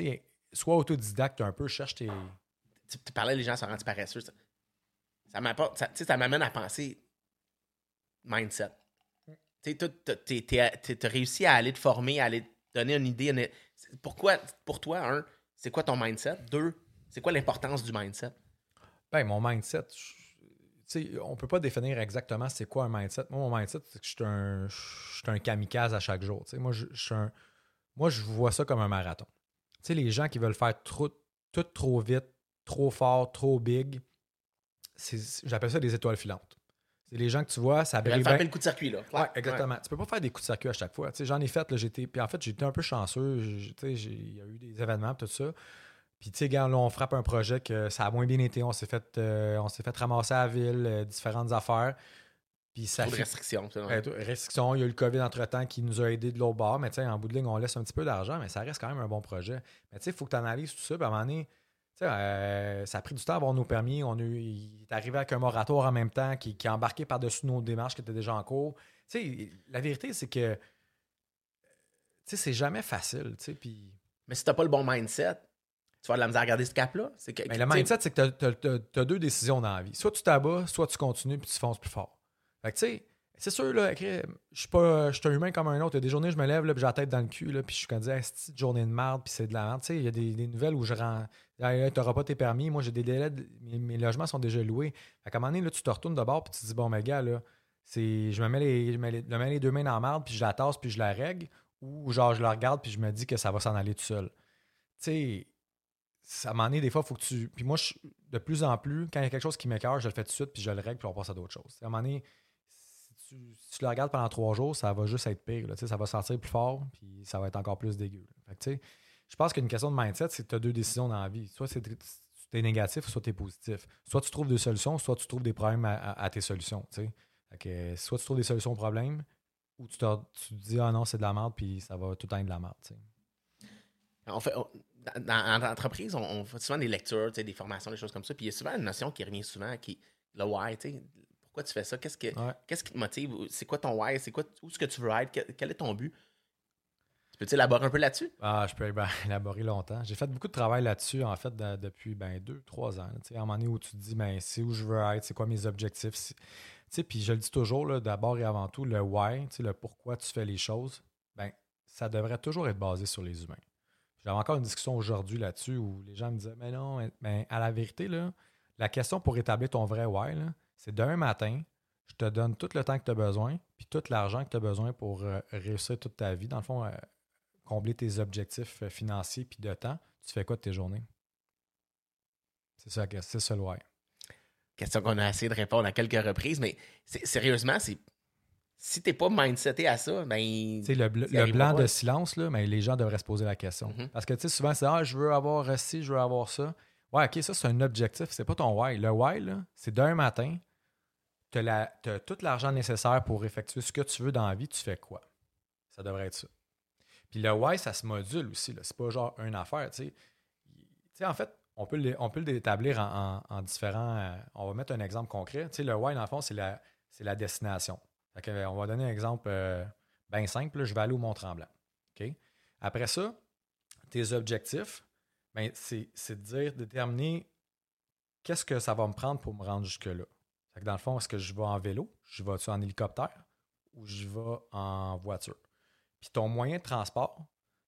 sois autodidacte un peu, cherche tes... tu, parlais, les gens sont rendus paresseux. Ça, ça m'apporte- ça- ça m'amène à penser mindset. Tu t'as réussi à aller te former, à aller te donner une idée. Pourquoi, pour toi, un, c'est quoi ton mindset? Deux, c'est quoi l'importance du mindset? Ben, mon mindset, on peut pas définir exactement c'est quoi un mindset. Moi, mon mindset, c'est que je suis un, un kamikaze à chaque jour. Moi, je, un- moi, je vois ça comme un marathon. Les gens qui veulent faire tout trop vite, trop fort, trop big, j'appelle ça des étoiles filantes. C'est les gens que tu vois, ça Tu brille faire bien- le coup de circuit, là. Ouais, exactement. Tu peux pas faire des coups de circuit à chaque fois. J'en ai fait, là, j'étais. Puis en fait, j'ai été un peu chanceux. Il y a eu des événements, tout ça. Puis tu sais, quand là, on frappe un projet que ça a moins bien été, on s'est fait, euh, on s'est fait ramasser à la ville, euh, différentes affaires. Puis ça Trop de restrictions. Ouais, restrictions, il y a eu le COVID entre-temps qui nous a aidés de l'autre bord, mais tu sais, en bout de ligne, on laisse un petit peu d'argent, mais ça reste quand même un bon projet. Mais tu sais, il faut que tu analyses tout ça, puis à un moment donné, euh, ça a pris du temps à avoir nos permis. On a eu- il est arrivé avec un moratoire en même temps qui, qui a embarqué par-dessus nos démarches qui étaient déjà en cours. La vérité, c'est que, c'est jamais facile. Mais si t'as pas le bon mindset, tu vas de la misère à garder ce cap-là. Mais le mindset, c'est que tu as, deux décisions dans la vie. Soit tu t'abats, soit tu continues puis tu fonces plus fort. Fait que tu sais, c'est sûr, là, je suis pas je suis un humain comme un autre. Il y a des journées, je me lève, là, puis j'ai la tête dans le cul, là, puis je suis comme, Ah, c'est une journée de merde, puis c'est de la merde. Tu sais, il y a des, des nouvelles où je rends. Tu n'auras pas tes permis. Moi, j'ai des délais. mes, mes logements sont déjà loués. Qu'à un moment donné, là, tu te retournes de bord puis tu te dis Bon, mais gars, là, je me mets, les, je, mets les, je mets les deux mains dans la marde puis je la tasse puis je la règle. Ou genre, je la regarde puis je me dis que ça va s'en aller tout seul. Tu sais, à un moment donné, des fois, il faut que tu. Puis moi, je- de plus en plus, quand il y a quelque chose qui m'écœure, je le fais tout de suite puis je le règle puis on passe à d'autres choses. À un moment donné, si tu, si tu le regardes pendant trois jours, ça va juste être pire. là. Ça va sentir plus fort, puis ça va être encore plus dégueu. Fait tu sais, je pense qu'une question de mindset, c'est que tu as deux décisions dans la vie. Soit c'est tu es négatif, soit tu es positif. Soit tu trouves des solutions, soit tu trouves des problèmes à, à- à tes solutions. euh, soit tu trouves des solutions aux problèmes, ou tu te, tu te dis Ah non, c'est de la merde, puis ça va tout le temps être de la merde. sais. On fait, on- dans, dans- en entreprise, on, on fait souvent des lectures, tu sais, des formations, des choses comme ça. Puis il y a souvent une notion qui revient souvent, qui est le why. tu sais. Pourquoi tu fais ça? Qu'est-ce, que, Ouais. qu'est-ce qui te motive? C'est quoi ton why? C'est quoi, où est-ce que tu veux être? Quel, quel est ton but? Tu peux-tu élaborer un peu là-dessus? Ah, je peux élaborer longtemps. J'ai fait beaucoup de travail là-dessus, en fait, de- depuis ben, deux, trois ans. À un moment donné où tu te dis, ben, c'est où je veux être, c'est quoi mes objectifs. puis je le dis toujours, d'abord et avant tout, le why, le pourquoi tu fais les choses, ben, ça devrait toujours être basé sur les humains. J'avais encore une discussion aujourd'hui là-dessus où les gens me disaient, mais non, mais à la vérité, là, la question pour établir ton vrai why, c'est d'un matin, je te donne tout le temps que tu as besoin, puis tout l'argent que tu as besoin pour euh, réussir toute ta vie. Dans le fond, euh, combler tes objectifs euh, financiers puis de temps, tu fais quoi de tes journées? C'est ça, c'est le why. Question qu'on a essayé de répondre à quelques reprises, mais sérieusement, c'est si t'es pas mindseté à ça, ben. Tu sais, le, bl- le blanc pas. de silence, là, mais les gens devraient se poser la question. Mhm. Parce que tu sais, souvent, c'est Ah, je veux avoir ci, je veux avoir ça. Ouais, ok, ça, c'est un objectif, c'est pas ton why. Le why, c'est d'un matin, tu as, tout l'argent nécessaire pour effectuer ce que tu veux dans la vie, tu fais quoi? Ça devrait être ça. Puis le why, ça se module aussi. là. C'est pas genre une affaire. En fait, on peut, on l'établir en, en- en différents. euh, on va mettre un exemple concret. Le why, dans le fond, c'est la, destination. Euh, on va donner un exemple bien simple. je vais aller au Mont-Tremblant. Après ça, tes objectifs, ben, c'est de dire, déterminer qu'est-ce que ça va me prendre pour me rendre jusque-là. Dans le fond, est-ce que je vais en vélo, je vais en hélicoptère ou je vais en voiture? Puis ton moyen de transport,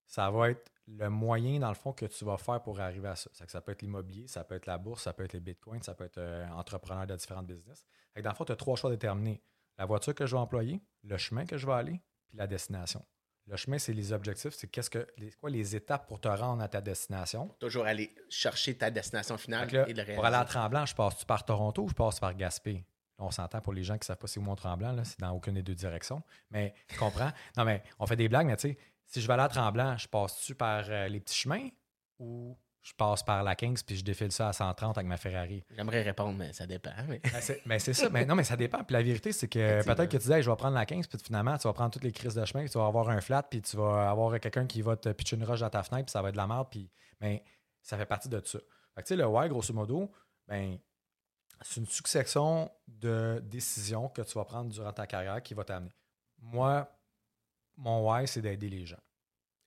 ça va être le moyen, dans le fond, que tu vas faire pour arriver à ça. Ça, que ça peut être l'immobilier, ça peut être la bourse, ça peut être les bitcoins, ça peut être euh, entrepreneur de différentes business. Fait que dans le fond, tu as trois choix déterminés. La voiture que je vais employer, le chemin que je vais aller, puis la destination. Le chemin, c'est les objectifs, c'est qu'est-ce que les, quoi les étapes pour te rendre à ta destination. Toujours aller chercher ta destination finale là, et le pour aller à réaliser. Tremblant, je passe-tu par Toronto ou je passe par Gaspé? On s'entend pour les gens qui ne savent pas c'est où Mont-Tremblant, là, c'est dans aucune des deux directions. Mais tu comprends? non, mais on fait des blagues, mais tu sais, si je vais aller à Tremblant, je passe-tu par euh, les petits chemins ou je passe par la 15 puis je défile ça à 130 avec ma Ferrari? J'aimerais répondre, mais ça dépend. mais- Ben, c'est ben, c'est ça. Mais non, mais ça dépend. Puis la vérité, c'est que peut-être que tu dis, Hey, je vais prendre la 15, puis finalement, tu vas prendre toutes les crises de chemin, puis tu vas avoir un flat, puis tu vas avoir quelqu'un qui va te pitcher une roche dans ta fenêtre, puis ça va être de la merde. Puis, mais ça fait partie de ça. Fait que, tu sais, le why, grosso modo, ben, c'est une succession de décisions que tu vas prendre durant ta carrière qui va t'amener. Moi, mon why, c'est d'aider les gens.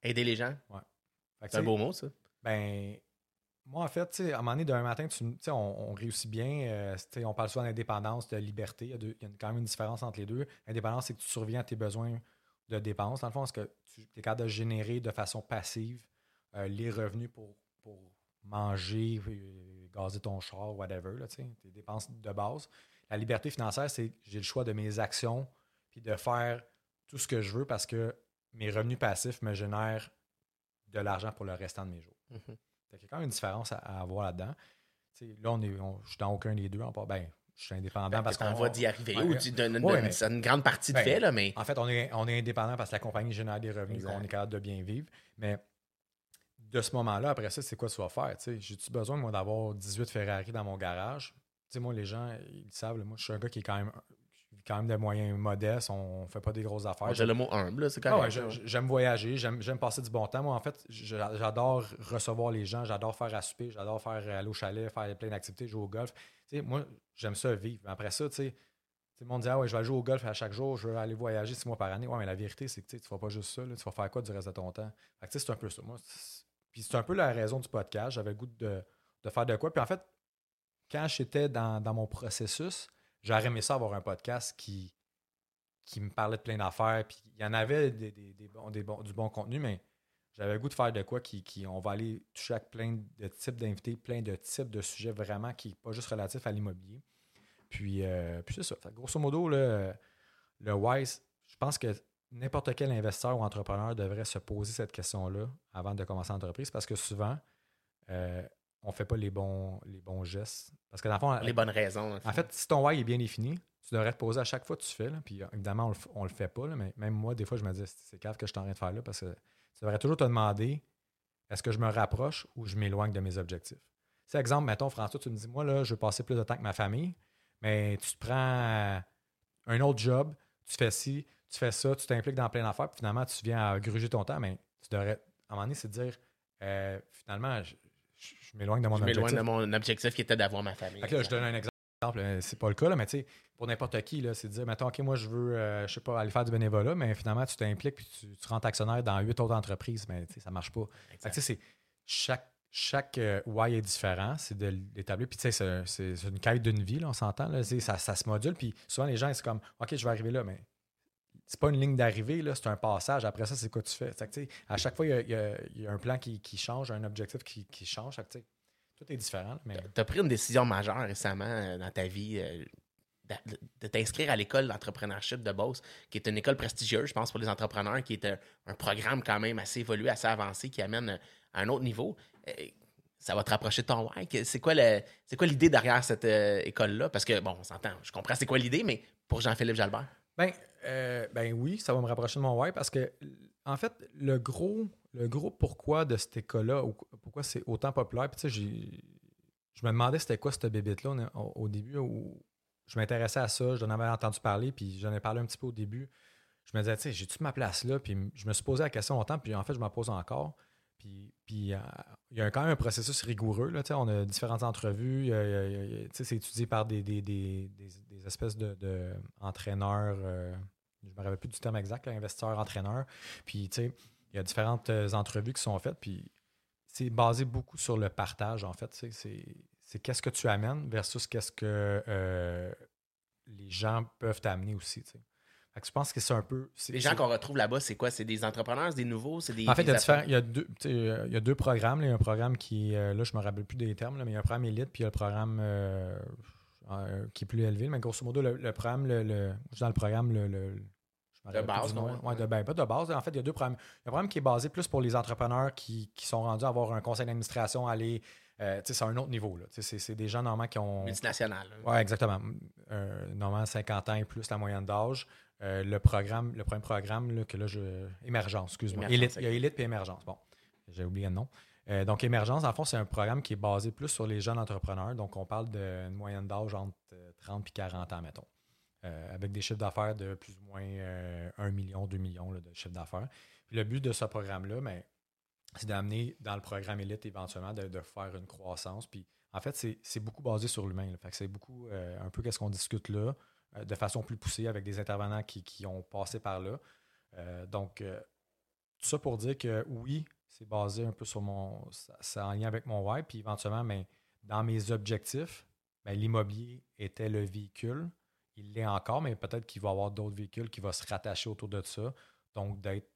Aider les gens, que, c'est un beau mot, ça. ben, moi, en fait, tu sais, à un moment donné, d'un matin, tu, on, on réussit bien. euh, on parle souvent d'indépendance, de liberté. Il y, a deux- il y a quand même une différence entre les deux. Indépendance, c'est que tu surviens à tes besoins de dépenses. Dans le fond, est-ce que tu es capable de générer de façon passive euh, les revenus pour, pour manger, euh, gazer ton char, whatever, là, tu sais, tes dépenses de base. La liberté financière, c'est que j'ai le choix de mes actions puis de faire tout ce que je veux parce que mes revenus passifs me génèrent de l'argent pour le restant de mes jours. Fait qu'il y a quand même une différence à, à avoir là-dedans. Là, on est, on- je suis dans aucun des deux. En, part- ben, je suis indépendant Ben, parce que qu'on vas d'y arriver Ouais, ou ouais. tu donnes une, Ouais, une- mais- c'est une grande partie de Ben, fait, là, mais En fait, on est, on est indépendant parce que la compagnie génère des revenus, qu'on est capable de bien vivre. Mais de ce moment-là, après ça, c'est quoi tu vas faire? J'ai-tu besoin, moi, d'avoir 18 Ferrari dans mon garage? Tu sais, moi, les gens, ils le savent. là, moi, je suis un gars qui est quand même, quand même de moyens modestes. On ne fait pas des grosses affaires. j'ai le mot humble, c'est Ah ouais, je- je- j'aime voyager, j'aime passer du bon temps. Moi, en fait, j'adore recevoir les gens, j'adore faire à souper, j'adore faire euh, aller au chalet, faire plein d'activités, jouer au golf. Moi, j'aime ça vivre. Mais après ça, tu sais, tout le monde dit Ah ouais, je vais jouer au golf à chaque jour, je veux aller voyager six mois par année. Ouais, mais la vérité, c'est que tu ne vas pas juste ça. là. tu vas faire quoi du reste de ton temps? C'est un peu ça. Moi, puis c'est un peu la raison du podcast. J'avais le goût de, de faire de quoi. Puis en fait, quand j'étais dans, dans mon processus, j'aurais aimé ça avoir un podcast qui, qui me parlait de plein d'affaires. Puis il y en avait des, des- des des bons- du bon contenu, mais j'avais le goût de faire de quoi qui, qui- on va aller toucher à plein de types d'invités, plein de types de sujets vraiment qui n'est pas juste relatif à l'immobilier. Puis, euh, puis c'est ça. Grosso modo, là, le WISE, je pense que n'importe quel investisseur ou entrepreneur devrait se poser cette question-là avant de commencer l'entreprise parce que souvent, euh, on ne fait pas les bons, les bons gestes. Parce que dans le fond, Les bonnes raisons. en fait, si ton why est bien défini, tu devrais te poser à chaque fois que tu fais. là, puis évidemment, on on le fait pas. là, mais même moi, des fois, je me dis, c'est grave que je suis en train de faire là parce que tu devrais toujours te demander est-ce que je me rapproche ou je m'éloigne de mes objectifs? C'est exemple, mettons, François, tu me dis, moi, là, je veux passer plus de temps que ma famille, mais tu te prends un autre job, tu fais ci, tu fais ça, tu t'impliques dans plein d'affaires, puis finalement, tu viens à gruger ton temps, mais tu devrais, à un moment donné, c'est de dire, euh, finalement, je, je- je m'éloigne de mon Je m'éloigne objectif. de mon objectif qui était d'avoir ma famille. Fait que là, je donne un exemple. euh, C'est pas le cas, là, mais tu sais, pour n'importe qui, c'est de dire, mettons, OK, moi, je veux, euh, je sais pas, aller faire du bénévolat, mais finalement, tu t'impliques puis tu, tu rentres actionnaire dans huit autres entreprises, mais tu sais, ça marche pas. Fait que, tu sais, c'est chaque, chaque euh, why est différent, c'est de l'établir. Puis, tu sais, c'est- une quête d'une vie, là, on s'entend. Ça, ça se module. Puis, souvent, les gens, c'est comme, OK, je vais arriver là, mais c'est pas une ligne d'arrivée, c'est un passage. Après ça, c'est quoi tu fais? À chaque fois, il y a, un plan qui, change, un objectif qui, change. Tout est différent. Tu as pris une décision majeure récemment euh, dans ta vie euh, de t'inscrire à l'école d'entrepreneurship de Beauce, qui est une école prestigieuse, je pense, pour les entrepreneurs, qui est un, un programme quand même assez évolué, assez avancé, qui amène euh, à un autre niveau. Euh, ça va te rapprocher de ton why. C'est quoi l'idée derrière cette euh, école-là? Parce que, bon, on s'entend, je comprends c'est quoi l'idée, mais pour Jean-Philippe Jalbert. Ben, euh, ben oui, ça va me rapprocher de mon why parce que, en fait, le gros, le gros pourquoi de cette école-là, ou pourquoi c'est autant populaire, puis tu sais, je me demandais c'était quoi cette au, au début où je m'intéressais à ça, j'en avais entendu parler, puis j'en ai parlé un petit peu au début. Je me disais, tu sais, j'ai-tu ma place là? Puis je me suis posé la question longtemps, puis en fait, je m'en pose encore. Puis, puis euh, il y a quand même un processus rigoureux. Là, on a différentes entrevues. c'est étudié par des, espèces de, de entraîneurs. euh, je ne me rappelle plus du terme exact, entraîneurs. Puis, tu sais, il y a différentes euh, entrevues qui sont faites. Puis, c'est basé beaucoup sur le partage, en fait. C'est qu'est-ce que tu amènes versus qu'est-ce que euh, les gens peuvent t'amener aussi. tu sais. Fait que je pense que c'est un peu. Les gens qu'on retrouve là-bas, c'est quoi? C'est des entrepreneurs, c'est des nouveaux, c'est des. en fait, il y, a des différents- il y a deux, tu sais, il y a deux programmes. là. Il y a un programme qui, euh, là, je me rappelle plus des termes, là, mais il y a un programme élite, puis il y a le programme euh, euh, qui est plus élevé. Mais grosso modo, le, le programme, le, le- je suis dans le programme, le, De base, nom. ouais. De, ben, pas de base. En fait, il y a deux programmes. Il y a un programme qui est basé plus pour les entrepreneurs qui, qui sont rendus à avoir un conseil d'administration, aller. euh, c'est un autre niveau. C'est des gens normalement qui ont. multinationales. Oui, exactement. Euh, normalement, 50 ans et plus la moyenne d'âge. Euh, le programme, le premier programme, là, que là, je. Émergence, excuse-moi. Élite, il y a Élite et Émergence. Bon, j'ai oublié le nom. Euh, donc, Émergence, en fond, c'est un programme qui est basé plus sur les jeunes entrepreneurs. Donc, on parle d'une moyenne d'âge entre euh, 30 et 40 ans, mettons. Euh, avec des chiffres d'affaires de plus ou moins euh, 1 million, 2 millions là, de chiffre d'affaires. Puis le but de ce programme-là, ben, c'est d'amener dans le programme élite éventuellement de, de faire une croissance. Puis en fait, c'est beaucoup basé sur l'humain. Fait c'est beaucoup euh, un peu qu'est-ce qu'on discute là, de façon plus poussée avec des intervenants qui, qui ont passé par là. Euh, donc, euh, tout ça pour dire que oui, c'est basé un peu sur mon. C'est en lien avec mon why. Puis éventuellement, ben, dans mes objectifs, ben, l'immobilier était le véhicule. Il l'est encore, mais peut-être qu'il va y avoir d'autres véhicules qui vont se rattacher autour de ça. Donc, d'être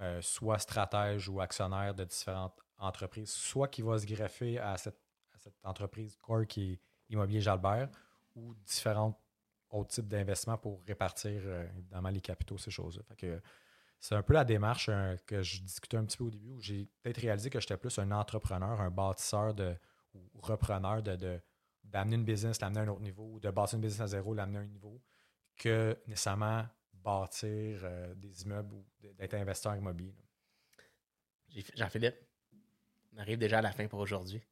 euh, soit stratège ou actionnaire de différentes entreprises, soit qui va se greffer à cette, à cette entreprise core qui est Immobilier Jalbert, ou différents autres types d'investissements pour répartir euh, évidemment les capitaux, ces choses-là. C'est un peu la démarche euh, que je discutais un petit peu au début, où j'ai peut-être réalisé que j'étais plus un entrepreneur, un bâtisseur de, ou repreneur de, de- d'amener une business, l'amener à un autre niveau, ou de bâtir une business à zéro, l'amener à un niveau, que nécessairement bâtir euh, des immeubles ou d'être investisseur immobilier. Jean-Philippe, on arrive déjà à la fin pour aujourd'hui.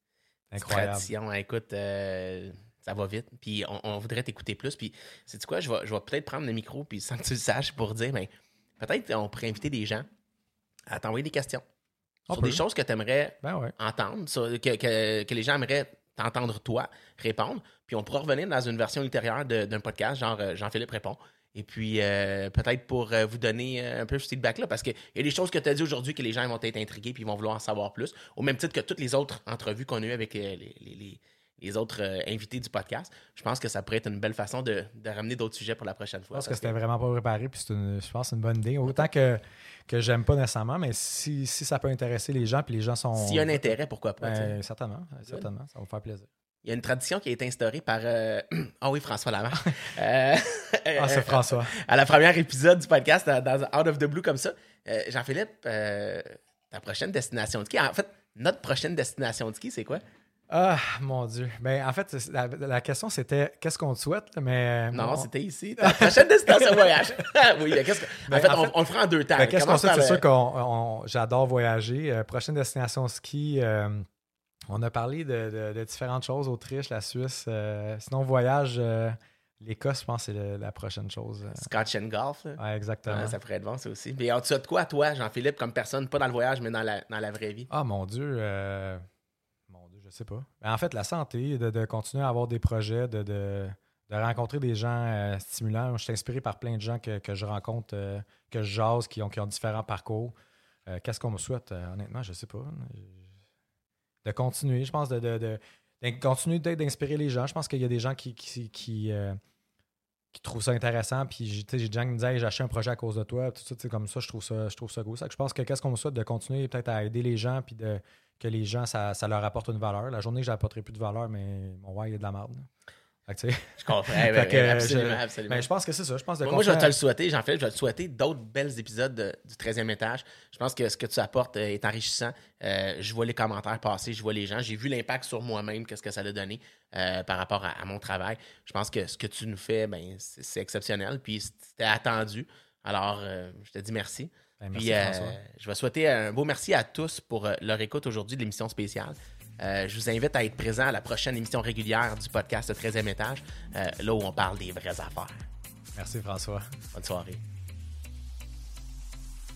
Incroyable. Tradition, écoute, euh, ça va vite. Puis on, on voudrait t'écouter plus. Puis, sais-tu quoi, je vais, je vais peut-être prendre le micro, puis sans que tu le saches, pour dire, mais peut-être on pourrait inviter des gens à t'envoyer des questions On sur peut. des choses que tu aimerais Ben ouais. entendre, sur- que, que- que les gens aimeraient t'entendre toi répondre. Puis on pourra revenir dans une version ultérieure d'un podcast, genre euh, Jean-Philippe répond. Et puis euh, peut-être pour euh, vous donner euh, un peu ce feedback-là, parce qu'il y a des choses que tu as dit aujourd'hui que les gens vont être intrigués puis ils vont vouloir en savoir plus, au même titre que toutes les autres entrevues qu'on a eues avec les, les- les- les autres euh, invités du podcast. Je pense que ça pourrait être une belle façon de, de ramener d'autres sujets pour la prochaine Je fois. pense que c'était vraiment pas préparé, puis c'est une- je pense que c'est une bonne idée. Autant que, que j'aime pas nécessairement, mais si, si ça peut intéresser les gens, puis les gens sont. S'il y a un intérêt, pourquoi pas? Ben, certainement, certainement, ça va me faire plaisir. Il y a une tradition qui a été instaurée par. euh, Ah oui, François Lamarche. Euh, Ah, c'est François. à la première épisode du podcast, dans, dans Out of the Blue comme ça. Jean-Philippe, ta prochaine destination de ski, en fait, notre prochaine destination de ski, c'est quoi? Ah, mon Dieu. Ben, en fait, la, la question, c'était qu'est-ce qu'on te souhaite, mais. Non, bon, c'était ici. Ta prochaine destination de voyage. oui, mais qu'est-ce que- En Ben, fait, en on, fait- on le fera en deux temps. Ben, qu'est-ce qu'on souhaite? C'est le- sûr qu'on on- j'adore voyager. Euh, prochaine destination ski, euh, on a parlé de, de- de différentes choses, Autriche, la Suisse. euh, sinon, voyage, euh, l'Écosse, je pense c'est la prochaine chose. euh. Scotch and Golf. là. Ouais, exactement. Ouais, ça pourrait être bon, ça aussi. Mais en dessous de quoi, toi, Jean-Philippe, comme personne, pas dans le voyage, mais dans la, dans la vraie vie? Ah, mon Dieu. euh, Mon Dieu, je sais pas. Ben, en fait, la santé, de, de continuer à avoir des projets, de, de, de rencontrer des gens euh, stimulants. Je suis inspiré par plein de gens que, que je rencontre, euh, que je jase, qui ont, qui ont différents parcours. Euh, Qu'est-ce qu'on me souhaite? Honnêtement, je sais pas. De continuer, je pense, de, de, continuer peut-être d'inspirer les gens. Je pense qu'il y a des gens qui, qui, qui, trouvent ça intéressant. Puis j'ai des gens qui me disent Hey, j'ai acheté un projet à cause de toi. Tout ça, comme ça, je trouve ça, je trouve ça cool. Ça Je pense que qu'est-ce qu'on me souhaite de continuer peut-être à aider les gens puis de, que les gens, ça, ça leur apporte une valeur. La journée que j'apporterai plus de valeur, mais mon ouais, il y a de la merde. Fait que, Je comprends. Ben, que, absolument, je- absolument. mais je pense que c'est ça. Je pense de Moi, moi, je vais te le souhaiter, Jean-Philippe. Je vais te souhaiter d'autres belles épisodes de- du 13e étage. Je pense que ce que tu apportes euh, est enrichissant. Euh, je vois les commentaires passer, je vois les gens. J'ai vu l'impact sur moi-même, qu'est-ce que ça a donné euh, par rapport à, à mon travail. Je pense que ce que tu nous fais, ben, c'est c'est exceptionnel. Puis c'était attendu. Alors, euh, je te dis merci. Ben, merci, Puis, euh, François. je vais souhaiter un beau merci à tous pour euh, leur écoute aujourd'hui de l'émission spéciale. Euh, je vous invite à être présent à la prochaine émission régulière du podcast 13e étage, euh, là où on parle des vraies affaires. Merci, François. Bonne soirée.